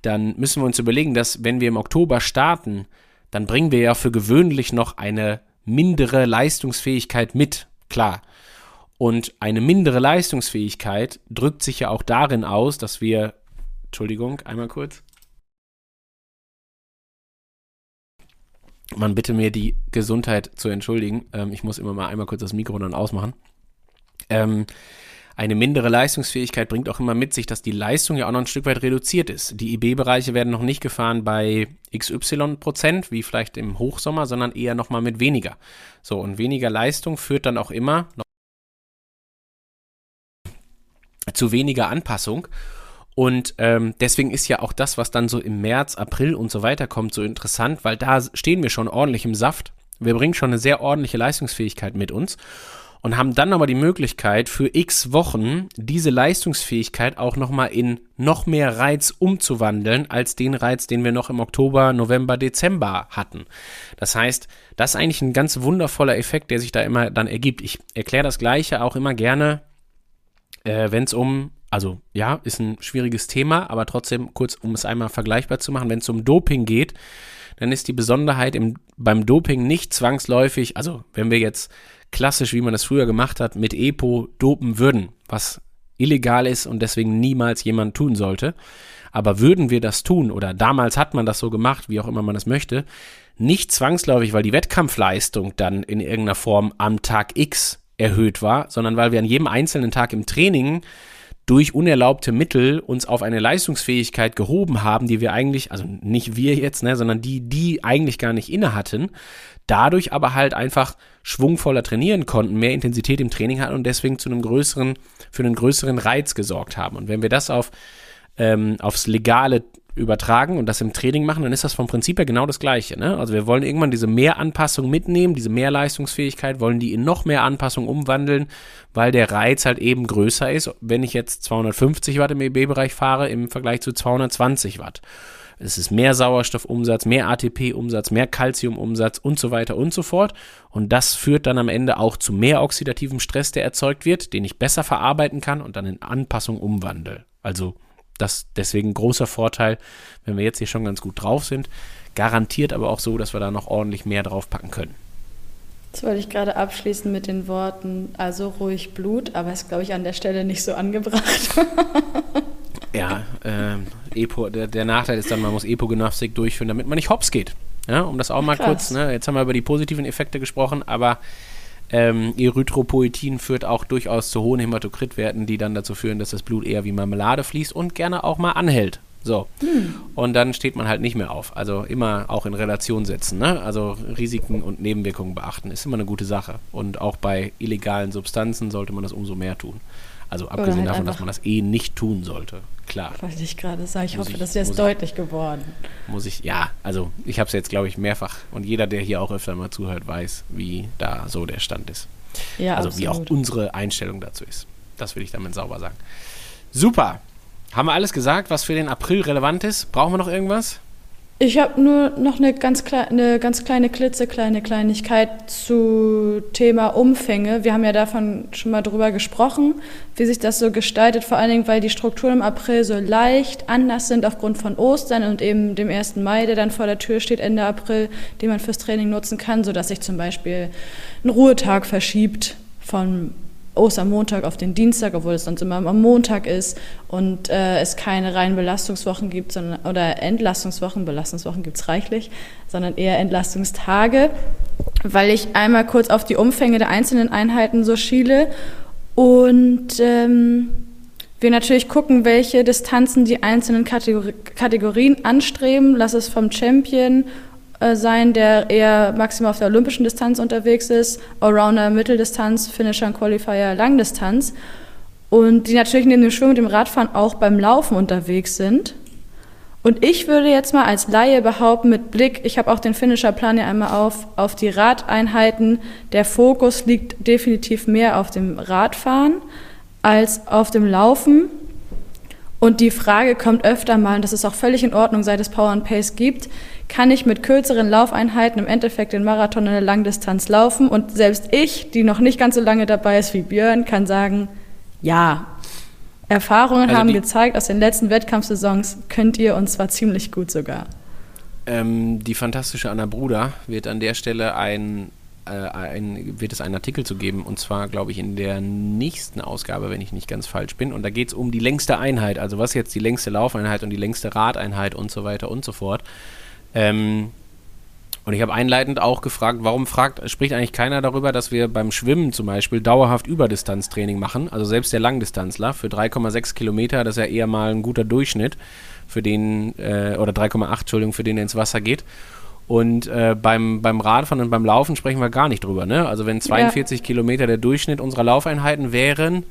dann müssen wir uns überlegen, dass wenn wir im Oktober starten, dann bringen wir ja für gewöhnlich noch eine mindere Leistungsfähigkeit mit, klar. Und eine mindere Leistungsfähigkeit drückt sich ja auch darin aus, dass wir Entschuldigung, einmal kurz. Man bitte mir die Gesundheit zu entschuldigen. Ähm, ich muss immer mal einmal kurz das Mikro dann ausmachen. Ähm, eine mindere Leistungsfähigkeit bringt auch immer mit sich, dass die Leistung ja auch noch ein Stück weit reduziert ist. Die IB-Bereiche werden noch nicht gefahren bei XY Prozent, wie vielleicht im Hochsommer, sondern eher nochmal mit weniger. So, und weniger Leistung führt dann auch immer zu weniger Anpassung. Und ähm, deswegen ist ja auch das, was dann so im März, April und so weiter kommt, so interessant, weil da stehen wir schon ordentlich im Saft. Wir bringen schon eine sehr ordentliche Leistungsfähigkeit mit uns und haben dann aber die Möglichkeit, für x Wochen diese Leistungsfähigkeit auch nochmal in noch mehr Reiz umzuwandeln, als den Reiz, den wir noch im Oktober, November, Dezember hatten. Das heißt, das ist eigentlich ein ganz wundervoller Effekt, der sich da immer dann ergibt. Ich erkläre das Gleiche auch immer gerne, äh, wenn es um also ja, ist ein schwieriges Thema, aber trotzdem kurz, um es einmal vergleichbar zu machen, wenn es um Doping geht, dann ist die Besonderheit im, beim Doping nicht zwangsläufig, also wenn wir jetzt klassisch, wie man das früher gemacht hat, mit EPO dopen würden, was illegal ist und deswegen niemals jemand tun sollte. Aber würden wir das tun, oder damals hat man das so gemacht, wie auch immer man das möchte, nicht zwangsläufig, weil die Wettkampfleistung dann in irgendeiner Form am Tag X erhöht war, sondern weil wir an jedem einzelnen Tag im Training durch unerlaubte Mittel uns auf eine Leistungsfähigkeit gehoben haben, die wir eigentlich, also nicht wir jetzt, ne, sondern die, die eigentlich gar nicht inne hatten, dadurch aber halt einfach schwungvoller trainieren konnten, mehr Intensität im Training hatten und deswegen zu einem größeren, für einen größeren Reiz gesorgt haben. Und wenn wir das auf, ähm, aufs legale übertragen und das im Training machen, dann ist das vom Prinzip her genau das Gleiche. Ne? Also wir wollen irgendwann diese Mehranpassung mitnehmen, diese Mehrleistungsfähigkeit, wollen die in noch mehr Anpassung umwandeln, weil der Reiz halt eben größer ist, wenn ich jetzt 250 Watt im EB-Bereich fahre im Vergleich zu 220 Watt. Es ist mehr Sauerstoffumsatz, mehr ATP-Umsatz, mehr Calcium-Umsatz und so weiter und so fort. Und das führt dann am Ende auch zu mehr oxidativem Stress, der erzeugt wird, den ich besser verarbeiten kann und dann in Anpassung umwandle. Also das deswegen großer Vorteil, wenn wir jetzt hier schon ganz gut drauf sind. Garantiert aber auch so, dass wir da noch ordentlich mehr draufpacken können. Das wollte ich gerade abschließen mit den Worten, also ruhig Blut, aber ist, glaube ich, an der Stelle nicht so angebracht. ja, äh, Epo, der, der, Nachteil ist dann, man muss Epogymnastik durchführen, damit man nicht hops geht. Ja, um das auch mal Krass. kurz, ne, jetzt haben wir über die positiven Effekte gesprochen, aber ähm, Erythropoetin führt auch durchaus zu hohen Hämatokritwerten, die dann dazu führen, dass das Blut eher wie Marmelade fließt und gerne auch mal anhält. So. Hm. Und dann steht man halt nicht mehr auf. Also immer auch in Relation setzen. Ne? Also Risiken und Nebenwirkungen beachten ist immer eine gute Sache. Und auch bei illegalen Substanzen sollte man das umso mehr tun. Also abgesehen halt davon, dass man das eh nicht tun sollte. Klar. Wollte ich gerade sagen. Ich muss hoffe, ich, das ist jetzt deutlich ich, geworden. Muss ich, ja, also ich habe es jetzt, glaube ich, mehrfach. Und jeder, der hier auch öfter mal zuhört, weiß, wie da so der Stand ist. Ja, also absolut. wie auch unsere Einstellung dazu ist. Das will ich damit sauber sagen. Super. Haben wir alles gesagt, was für den April relevant ist? Brauchen wir noch irgendwas? Ich habe nur noch eine ganz, eine ganz kleine, klitzekleine Kleinigkeit zu Thema Umfänge. Wir haben ja davon schon mal drüber gesprochen, wie sich das so gestaltet, vor allen Dingen, weil die Strukturen im April so leicht anders sind aufgrund von Ostern und eben dem 1. Mai, der dann vor der Tür steht Ende April, den man fürs Training nutzen kann, sodass sich zum Beispiel ein Ruhetag verschiebt von Ostermontag auf den Dienstag, obwohl es sonst immer am Montag ist und äh, es keine reinen Belastungswochen gibt, sondern, oder Entlastungswochen, Belastungswochen gibt es reichlich, sondern eher Entlastungstage, weil ich einmal kurz auf die Umfänge der einzelnen Einheiten so schiele und ähm, wir natürlich gucken, welche Distanzen die einzelnen Kategor Kategorien anstreben. Lass es vom Champion äh, sein, der eher maximal auf der olympischen Distanz unterwegs ist, Allrounder Mitteldistanz, Finisher und Qualifier Langdistanz. Und die natürlich neben dem Schwimmen und dem Radfahren auch beim Laufen unterwegs sind. Und ich würde jetzt mal als Laie behaupten, mit Blick, ich habe auch den Finisher-Plan ja einmal auf, auf die Radeinheiten, der Fokus liegt definitiv mehr auf dem Radfahren als auf dem Laufen. Und die Frage kommt öfter mal, und das ist auch völlig in Ordnung, seit es Power and Pace gibt, kann ich mit kürzeren Laufeinheiten im Endeffekt den Marathon in der Langdistanz laufen? Und selbst ich, die noch nicht ganz so lange dabei ist wie Björn, kann sagen, ja. Erfahrungen also haben gezeigt, aus den letzten Wettkampfsaisons könnt ihr und zwar ziemlich gut sogar. Ähm, die fantastische Anna Bruder wird an der Stelle ein ein, wird es einen Artikel zu geben und zwar, glaube ich, in der nächsten Ausgabe, wenn ich nicht ganz falsch bin. Und da geht es um die längste Einheit, also was jetzt die längste Laufeinheit und die längste Radeinheit und so weiter und so fort. Ähm, und ich habe einleitend auch gefragt, warum fragt, spricht eigentlich keiner darüber, dass wir beim Schwimmen zum Beispiel dauerhaft Überdistanztraining machen, also selbst der Langdistanzler für 3,6 Kilometer, das ist ja eher mal ein guter Durchschnitt für den, äh, oder 3,8, Entschuldigung, für den er ins Wasser geht. Und äh, beim, beim Radfahren und beim Laufen sprechen wir gar nicht drüber. Ne? Also wenn 42 ja. Kilometer der Durchschnitt unserer Laufeinheiten wären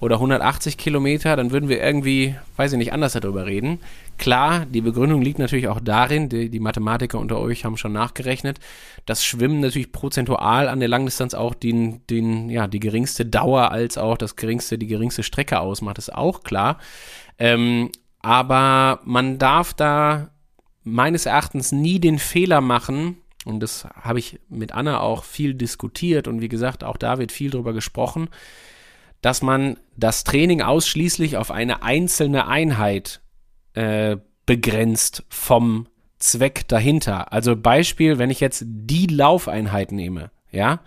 oder 180 Kilometer, dann würden wir irgendwie, weiß ich nicht, anders darüber reden. Klar, die Begründung liegt natürlich auch darin, die, die Mathematiker unter euch haben schon nachgerechnet, dass Schwimmen natürlich prozentual an der Langdistanz auch den, den, ja, die geringste Dauer als auch das geringste, die geringste Strecke ausmacht, ist auch klar. Ähm, aber man darf da meines Erachtens nie den Fehler machen, und das habe ich mit Anna auch viel diskutiert und wie gesagt, auch da wird viel drüber gesprochen, dass man das Training ausschließlich auf eine einzelne Einheit äh, begrenzt vom Zweck dahinter. Also Beispiel, wenn ich jetzt die Laufeinheit nehme, ja,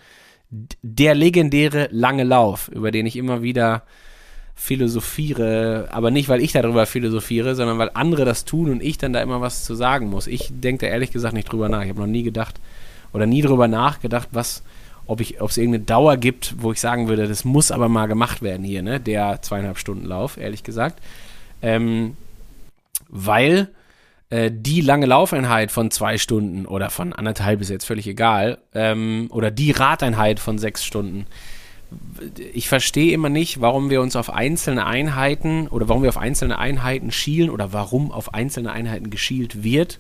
der legendäre lange Lauf, über den ich immer wieder philosophiere, aber nicht, weil ich darüber philosophiere, sondern weil andere das tun und ich dann da immer was zu sagen muss. Ich denke da ehrlich gesagt nicht drüber nach. Ich habe noch nie gedacht oder nie drüber nachgedacht, was, ob ich, ob es irgendeine Dauer gibt, wo ich sagen würde, das muss aber mal gemacht werden hier, ne? Der zweieinhalb Stunden Lauf, ehrlich gesagt. Ähm, weil äh, die lange Laufeinheit von zwei Stunden oder von anderthalb ist jetzt völlig egal, ähm, oder die Radeinheit von sechs Stunden, ich verstehe immer nicht, warum wir uns auf einzelne Einheiten oder warum wir auf einzelne Einheiten schielen oder warum auf einzelne Einheiten geschielt wird,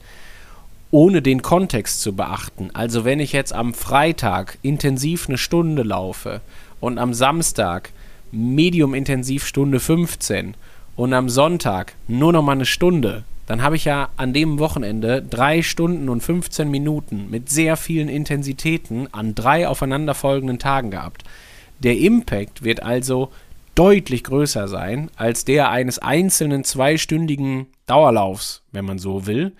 ohne den Kontext zu beachten. Also wenn ich jetzt am Freitag intensiv eine Stunde laufe und am Samstag medium intensiv Stunde 15 und am Sonntag nur noch mal eine Stunde, dann habe ich ja an dem Wochenende drei Stunden und 15 Minuten mit sehr vielen Intensitäten an drei aufeinanderfolgenden Tagen gehabt. Der Impact wird also deutlich größer sein als der eines einzelnen zweistündigen Dauerlaufs, wenn man so will.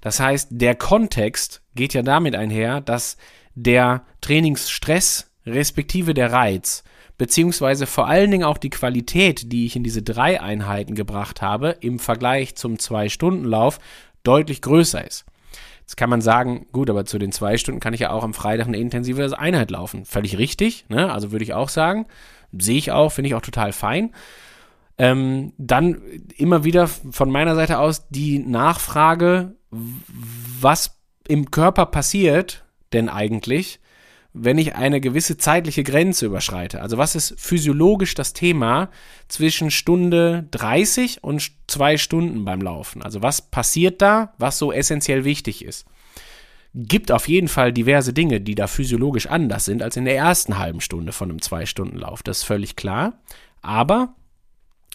Das heißt, der Kontext geht ja damit einher, dass der Trainingsstress respektive der Reiz beziehungsweise vor allen Dingen auch die Qualität, die ich in diese drei Einheiten gebracht habe, im Vergleich zum Zwei-Stunden-Lauf deutlich größer ist. Jetzt kann man sagen, gut, aber zu den zwei Stunden kann ich ja auch am Freitag eine intensive Einheit laufen. Völlig richtig, ne? Also würde ich auch sagen. Sehe ich auch, finde ich auch total fein. Ähm, dann immer wieder von meiner Seite aus die Nachfrage, was im Körper passiert denn eigentlich, wenn ich eine gewisse zeitliche Grenze überschreite. Also was ist physiologisch das Thema zwischen Stunde 30 und zwei Stunden beim Laufen? Also was passiert da, was so essentiell wichtig ist? Gibt auf jeden Fall diverse Dinge, die da physiologisch anders sind als in der ersten halben Stunde von einem Zwei-Stunden-Lauf. Das ist völlig klar. Aber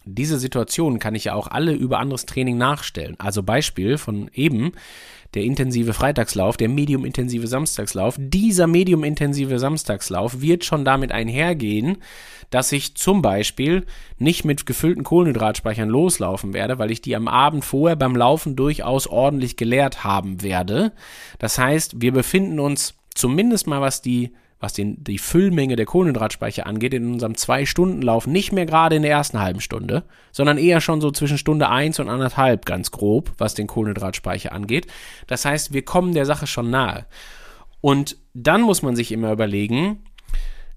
diese Situationen kann ich ja auch alle über anderes Training nachstellen. Also Beispiel von eben, der intensive Freitagslauf, der medium-intensive Samstagslauf. Dieser medium-intensive Samstagslauf wird schon damit einhergehen, dass ich zum Beispiel nicht mit gefüllten Kohlenhydratspeichern loslaufen werde, weil ich die am Abend vorher beim Laufen durchaus ordentlich geleert haben werde. Das heißt, wir befinden uns zumindest mal was die was den, die Füllmenge der Kohlenhydratspeicher angeht, in unserem Zwei-Stunden-Lauf nicht mehr gerade in der ersten halben Stunde, sondern eher schon so zwischen Stunde 1 und anderthalb ganz grob, was den Kohlenhydratspeicher angeht. Das heißt, wir kommen der Sache schon nahe. Und dann muss man sich immer überlegen,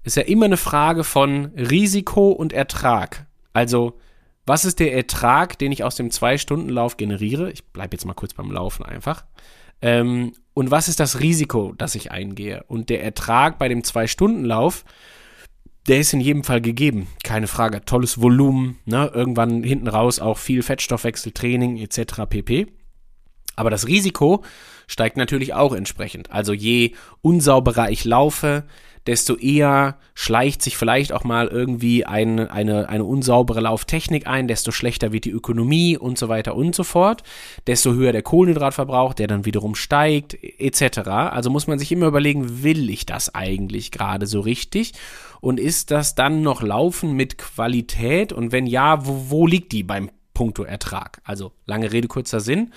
ist ja immer eine Frage von Risiko und Ertrag. Also, was ist der Ertrag, den ich aus dem Zwei-Stunden-Lauf generiere? Ich bleibe jetzt mal kurz beim Laufen einfach. Ähm, und was ist das Risiko, das ich eingehe? Und der Ertrag bei dem Zwei-Stunden-Lauf, der ist in jedem Fall gegeben, keine Frage. Tolles Volumen, ne? irgendwann hinten raus auch viel Fettstoffwechseltraining etc. pp. Aber das Risiko steigt natürlich auch entsprechend. Also je unsauberer ich laufe, desto eher schleicht sich vielleicht auch mal irgendwie eine, eine, eine unsaubere Lauftechnik ein, desto schlechter wird die Ökonomie und so weiter und so fort, desto höher der Kohlenhydratverbrauch, der dann wiederum steigt, etc. Also muss man sich immer überlegen, will ich das eigentlich gerade so richtig? Und ist das dann noch Laufen mit Qualität? Und wenn ja, wo, wo liegt die beim Punkto Ertrag? Also lange Rede, kurzer Sinn.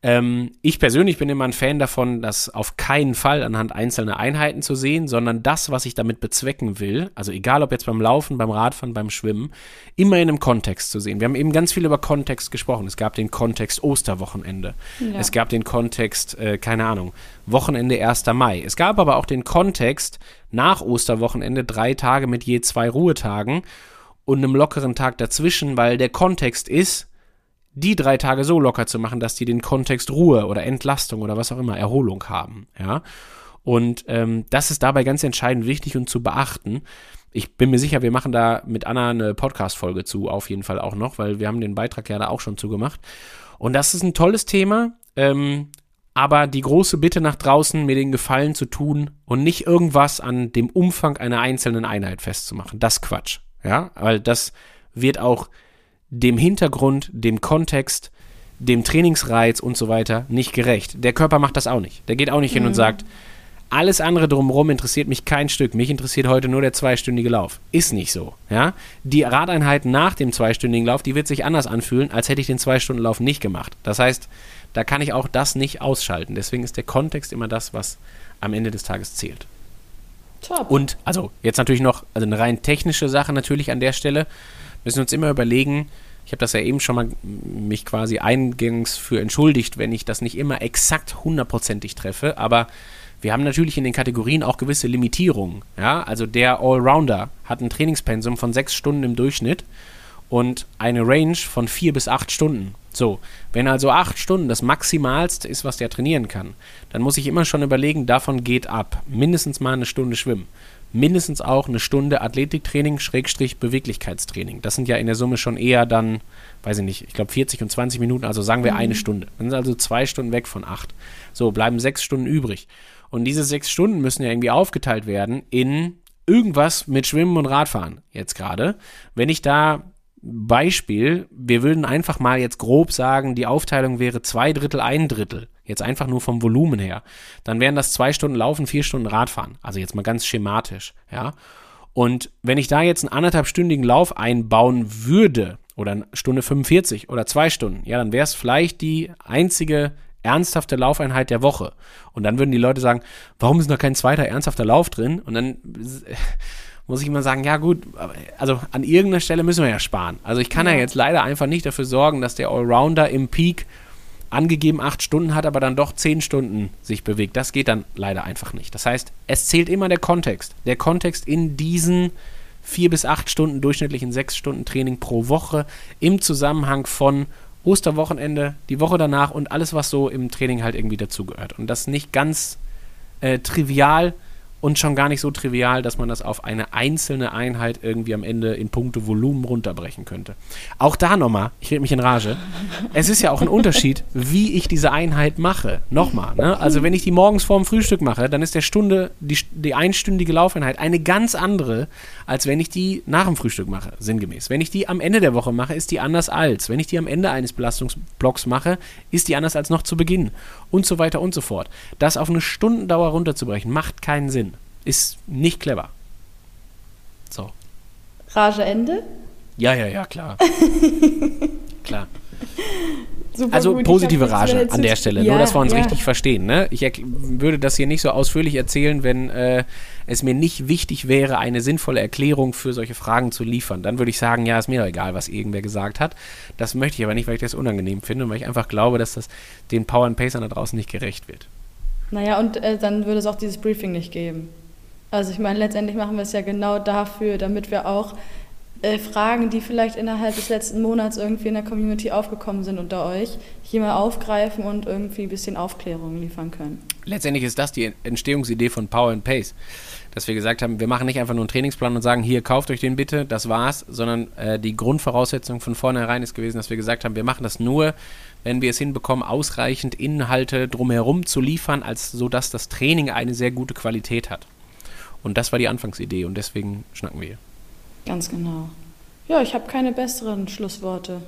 Ähm, ich persönlich bin immer ein Fan davon, das auf keinen Fall anhand einzelner Einheiten zu sehen, sondern das, was ich damit bezwecken will, also egal ob jetzt beim Laufen, beim Radfahren, beim Schwimmen, immer in einem Kontext zu sehen. Wir haben eben ganz viel über Kontext gesprochen. Es gab den Kontext Osterwochenende. Ja. Es gab den Kontext, äh, keine Ahnung, Wochenende 1. Mai. Es gab aber auch den Kontext nach Osterwochenende drei Tage mit je zwei Ruhetagen und einem lockeren Tag dazwischen, weil der Kontext ist, die drei Tage so locker zu machen, dass die den Kontext Ruhe oder Entlastung oder was auch immer, Erholung haben, ja. Und ähm, das ist dabei ganz entscheidend wichtig und zu beachten. Ich bin mir sicher, wir machen da mit Anna eine Podcast-Folge zu, auf jeden Fall auch noch, weil wir haben den Beitrag ja da auch schon zugemacht. Und das ist ein tolles Thema. Ähm, aber die große Bitte nach draußen, mir den Gefallen zu tun und nicht irgendwas an dem Umfang einer einzelnen Einheit festzumachen. Das Quatsch. Ja, weil das wird auch dem Hintergrund, dem Kontext, dem Trainingsreiz und so weiter nicht gerecht. Der Körper macht das auch nicht. Der geht auch nicht mhm. hin und mhm. sagt, alles andere drumherum interessiert mich kein Stück. Mich interessiert heute nur der zweistündige Lauf. Ist nicht so. Ja? Die Radeinheit nach dem zweistündigen Lauf, die wird sich anders anfühlen, als hätte ich den Zwei-Stunden-Lauf nicht gemacht. Das heißt, da kann ich auch das nicht ausschalten. Deswegen ist der Kontext immer das, was am Ende des Tages zählt. Top. Und, also jetzt natürlich noch also eine rein technische Sache natürlich an der Stelle. Wir müssen uns immer überlegen, ich habe das ja eben schon mal mich quasi eingangs für entschuldigt, wenn ich das nicht immer exakt hundertprozentig treffe, aber wir haben natürlich in den Kategorien auch gewisse Limitierungen. Ja? Also der Allrounder hat ein Trainingspensum von sechs Stunden im Durchschnitt und eine Range von vier bis acht Stunden. So, wenn also acht Stunden das Maximalste ist, was der trainieren kann, dann muss ich immer schon überlegen, davon geht ab. Mindestens mal eine Stunde Schwimmen. Mindestens auch eine Stunde Athletiktraining, Schrägstrich Beweglichkeitstraining. Das sind ja in der Summe schon eher dann, weiß ich nicht, ich glaube 40 und 20 Minuten, also sagen wir mhm. eine Stunde. Dann sind also zwei Stunden weg von acht. So, bleiben sechs Stunden übrig. Und diese sechs Stunden müssen ja irgendwie aufgeteilt werden in irgendwas mit Schwimmen und Radfahren jetzt gerade. Wenn ich da Beispiel, wir würden einfach mal jetzt grob sagen, die Aufteilung wäre zwei Drittel, ein Drittel. Jetzt einfach nur vom Volumen her. Dann wären das zwei Stunden Laufen, vier Stunden Radfahren. Also jetzt mal ganz schematisch, ja. Und wenn ich da jetzt einen anderthalbstündigen Lauf einbauen würde, oder eine Stunde 45 oder zwei Stunden, ja, dann wäre es vielleicht die einzige ernsthafte Laufeinheit der Woche. Und dann würden die Leute sagen, warum ist noch kein zweiter ernsthafter Lauf drin? Und dann muss ich immer sagen, ja gut, also an irgendeiner Stelle müssen wir ja sparen. Also ich kann ja, ja jetzt leider einfach nicht dafür sorgen, dass der Allrounder im Peak angegeben acht Stunden hat, aber dann doch zehn Stunden sich bewegt. Das geht dann leider einfach nicht. Das heißt, es zählt immer der Kontext. Der Kontext in diesen vier bis acht Stunden durchschnittlichen sechs Stunden Training pro Woche im Zusammenhang von Osterwochenende, die Woche danach und alles, was so im Training halt irgendwie dazugehört. Und das nicht ganz äh, trivial und schon gar nicht so trivial, dass man das auf eine einzelne Einheit irgendwie am Ende in puncto Volumen runterbrechen könnte. Auch da nochmal, ich rede mich in Rage, es ist ja auch ein Unterschied, wie ich diese Einheit mache. Nochmal, ne? also wenn ich die morgens vorm Frühstück mache, dann ist der Stunde, die, die einstündige Laufeinheit eine ganz andere, als wenn ich die nach dem Frühstück mache, sinngemäß. Wenn ich die am Ende der Woche mache, ist die anders als. Wenn ich die am Ende eines Belastungsblocks mache, ist die anders als noch zu Beginn. Und so weiter und so fort. Das auf eine Stundendauer runterzubrechen, macht keinen Sinn ist nicht clever. So. Rage Ende? Ja, ja, ja, klar. klar. Super also gut. positive Rage an der Stelle, ja, nur dass wir uns ja. richtig verstehen. Ne? Ich würde das hier nicht so ausführlich erzählen, wenn äh, es mir nicht wichtig wäre, eine sinnvolle Erklärung für solche Fragen zu liefern. Dann würde ich sagen, ja, ist mir doch egal, was irgendwer gesagt hat. Das möchte ich aber nicht, weil ich das unangenehm finde und weil ich einfach glaube, dass das den Power and Pacern da draußen nicht gerecht wird. Naja, und äh, dann würde es auch dieses Briefing nicht geben. Also ich meine, letztendlich machen wir es ja genau dafür, damit wir auch äh, Fragen, die vielleicht innerhalb des letzten Monats irgendwie in der Community aufgekommen sind unter euch, hier mal aufgreifen und irgendwie ein bisschen Aufklärung liefern können. Letztendlich ist das die Entstehungsidee von Power and Pace. Dass wir gesagt haben, wir machen nicht einfach nur einen Trainingsplan und sagen, hier kauft euch den bitte, das war's, sondern äh, die Grundvoraussetzung von vornherein ist gewesen, dass wir gesagt haben, wir machen das nur, wenn wir es hinbekommen, ausreichend Inhalte drumherum zu liefern, als so dass das Training eine sehr gute Qualität hat. Und das war die Anfangsidee und deswegen schnacken wir. Ganz genau. Ja, ich habe keine besseren Schlussworte.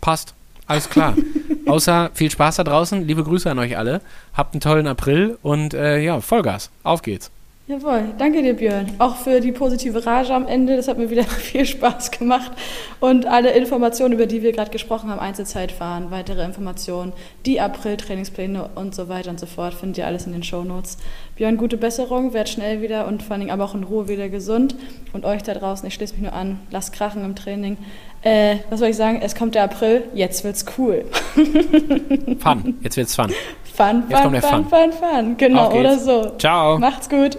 Passt. Alles klar. Außer viel Spaß da draußen. Liebe Grüße an euch alle. Habt einen tollen April und äh, ja, Vollgas. Auf geht's. Jawohl, danke dir, Björn. Auch für die positive Rage am Ende. Das hat mir wieder viel Spaß gemacht. Und alle Informationen, über die wir gerade gesprochen haben, Einzelzeitfahren, weitere Informationen, die April-Trainingspläne und so weiter und so fort, findet ihr alles in den Shownotes. Björn, gute Besserung, werd schnell wieder und vor allem aber auch in Ruhe wieder gesund. Und euch da draußen, ich schließe mich nur an, lasst krachen im Training. Äh, was soll ich sagen? Es kommt der April, jetzt wird's cool. fun, jetzt wird's fun. Fun, jetzt fun, fun, fun, fun, fun, Genau, oder so. Ciao. Macht's gut.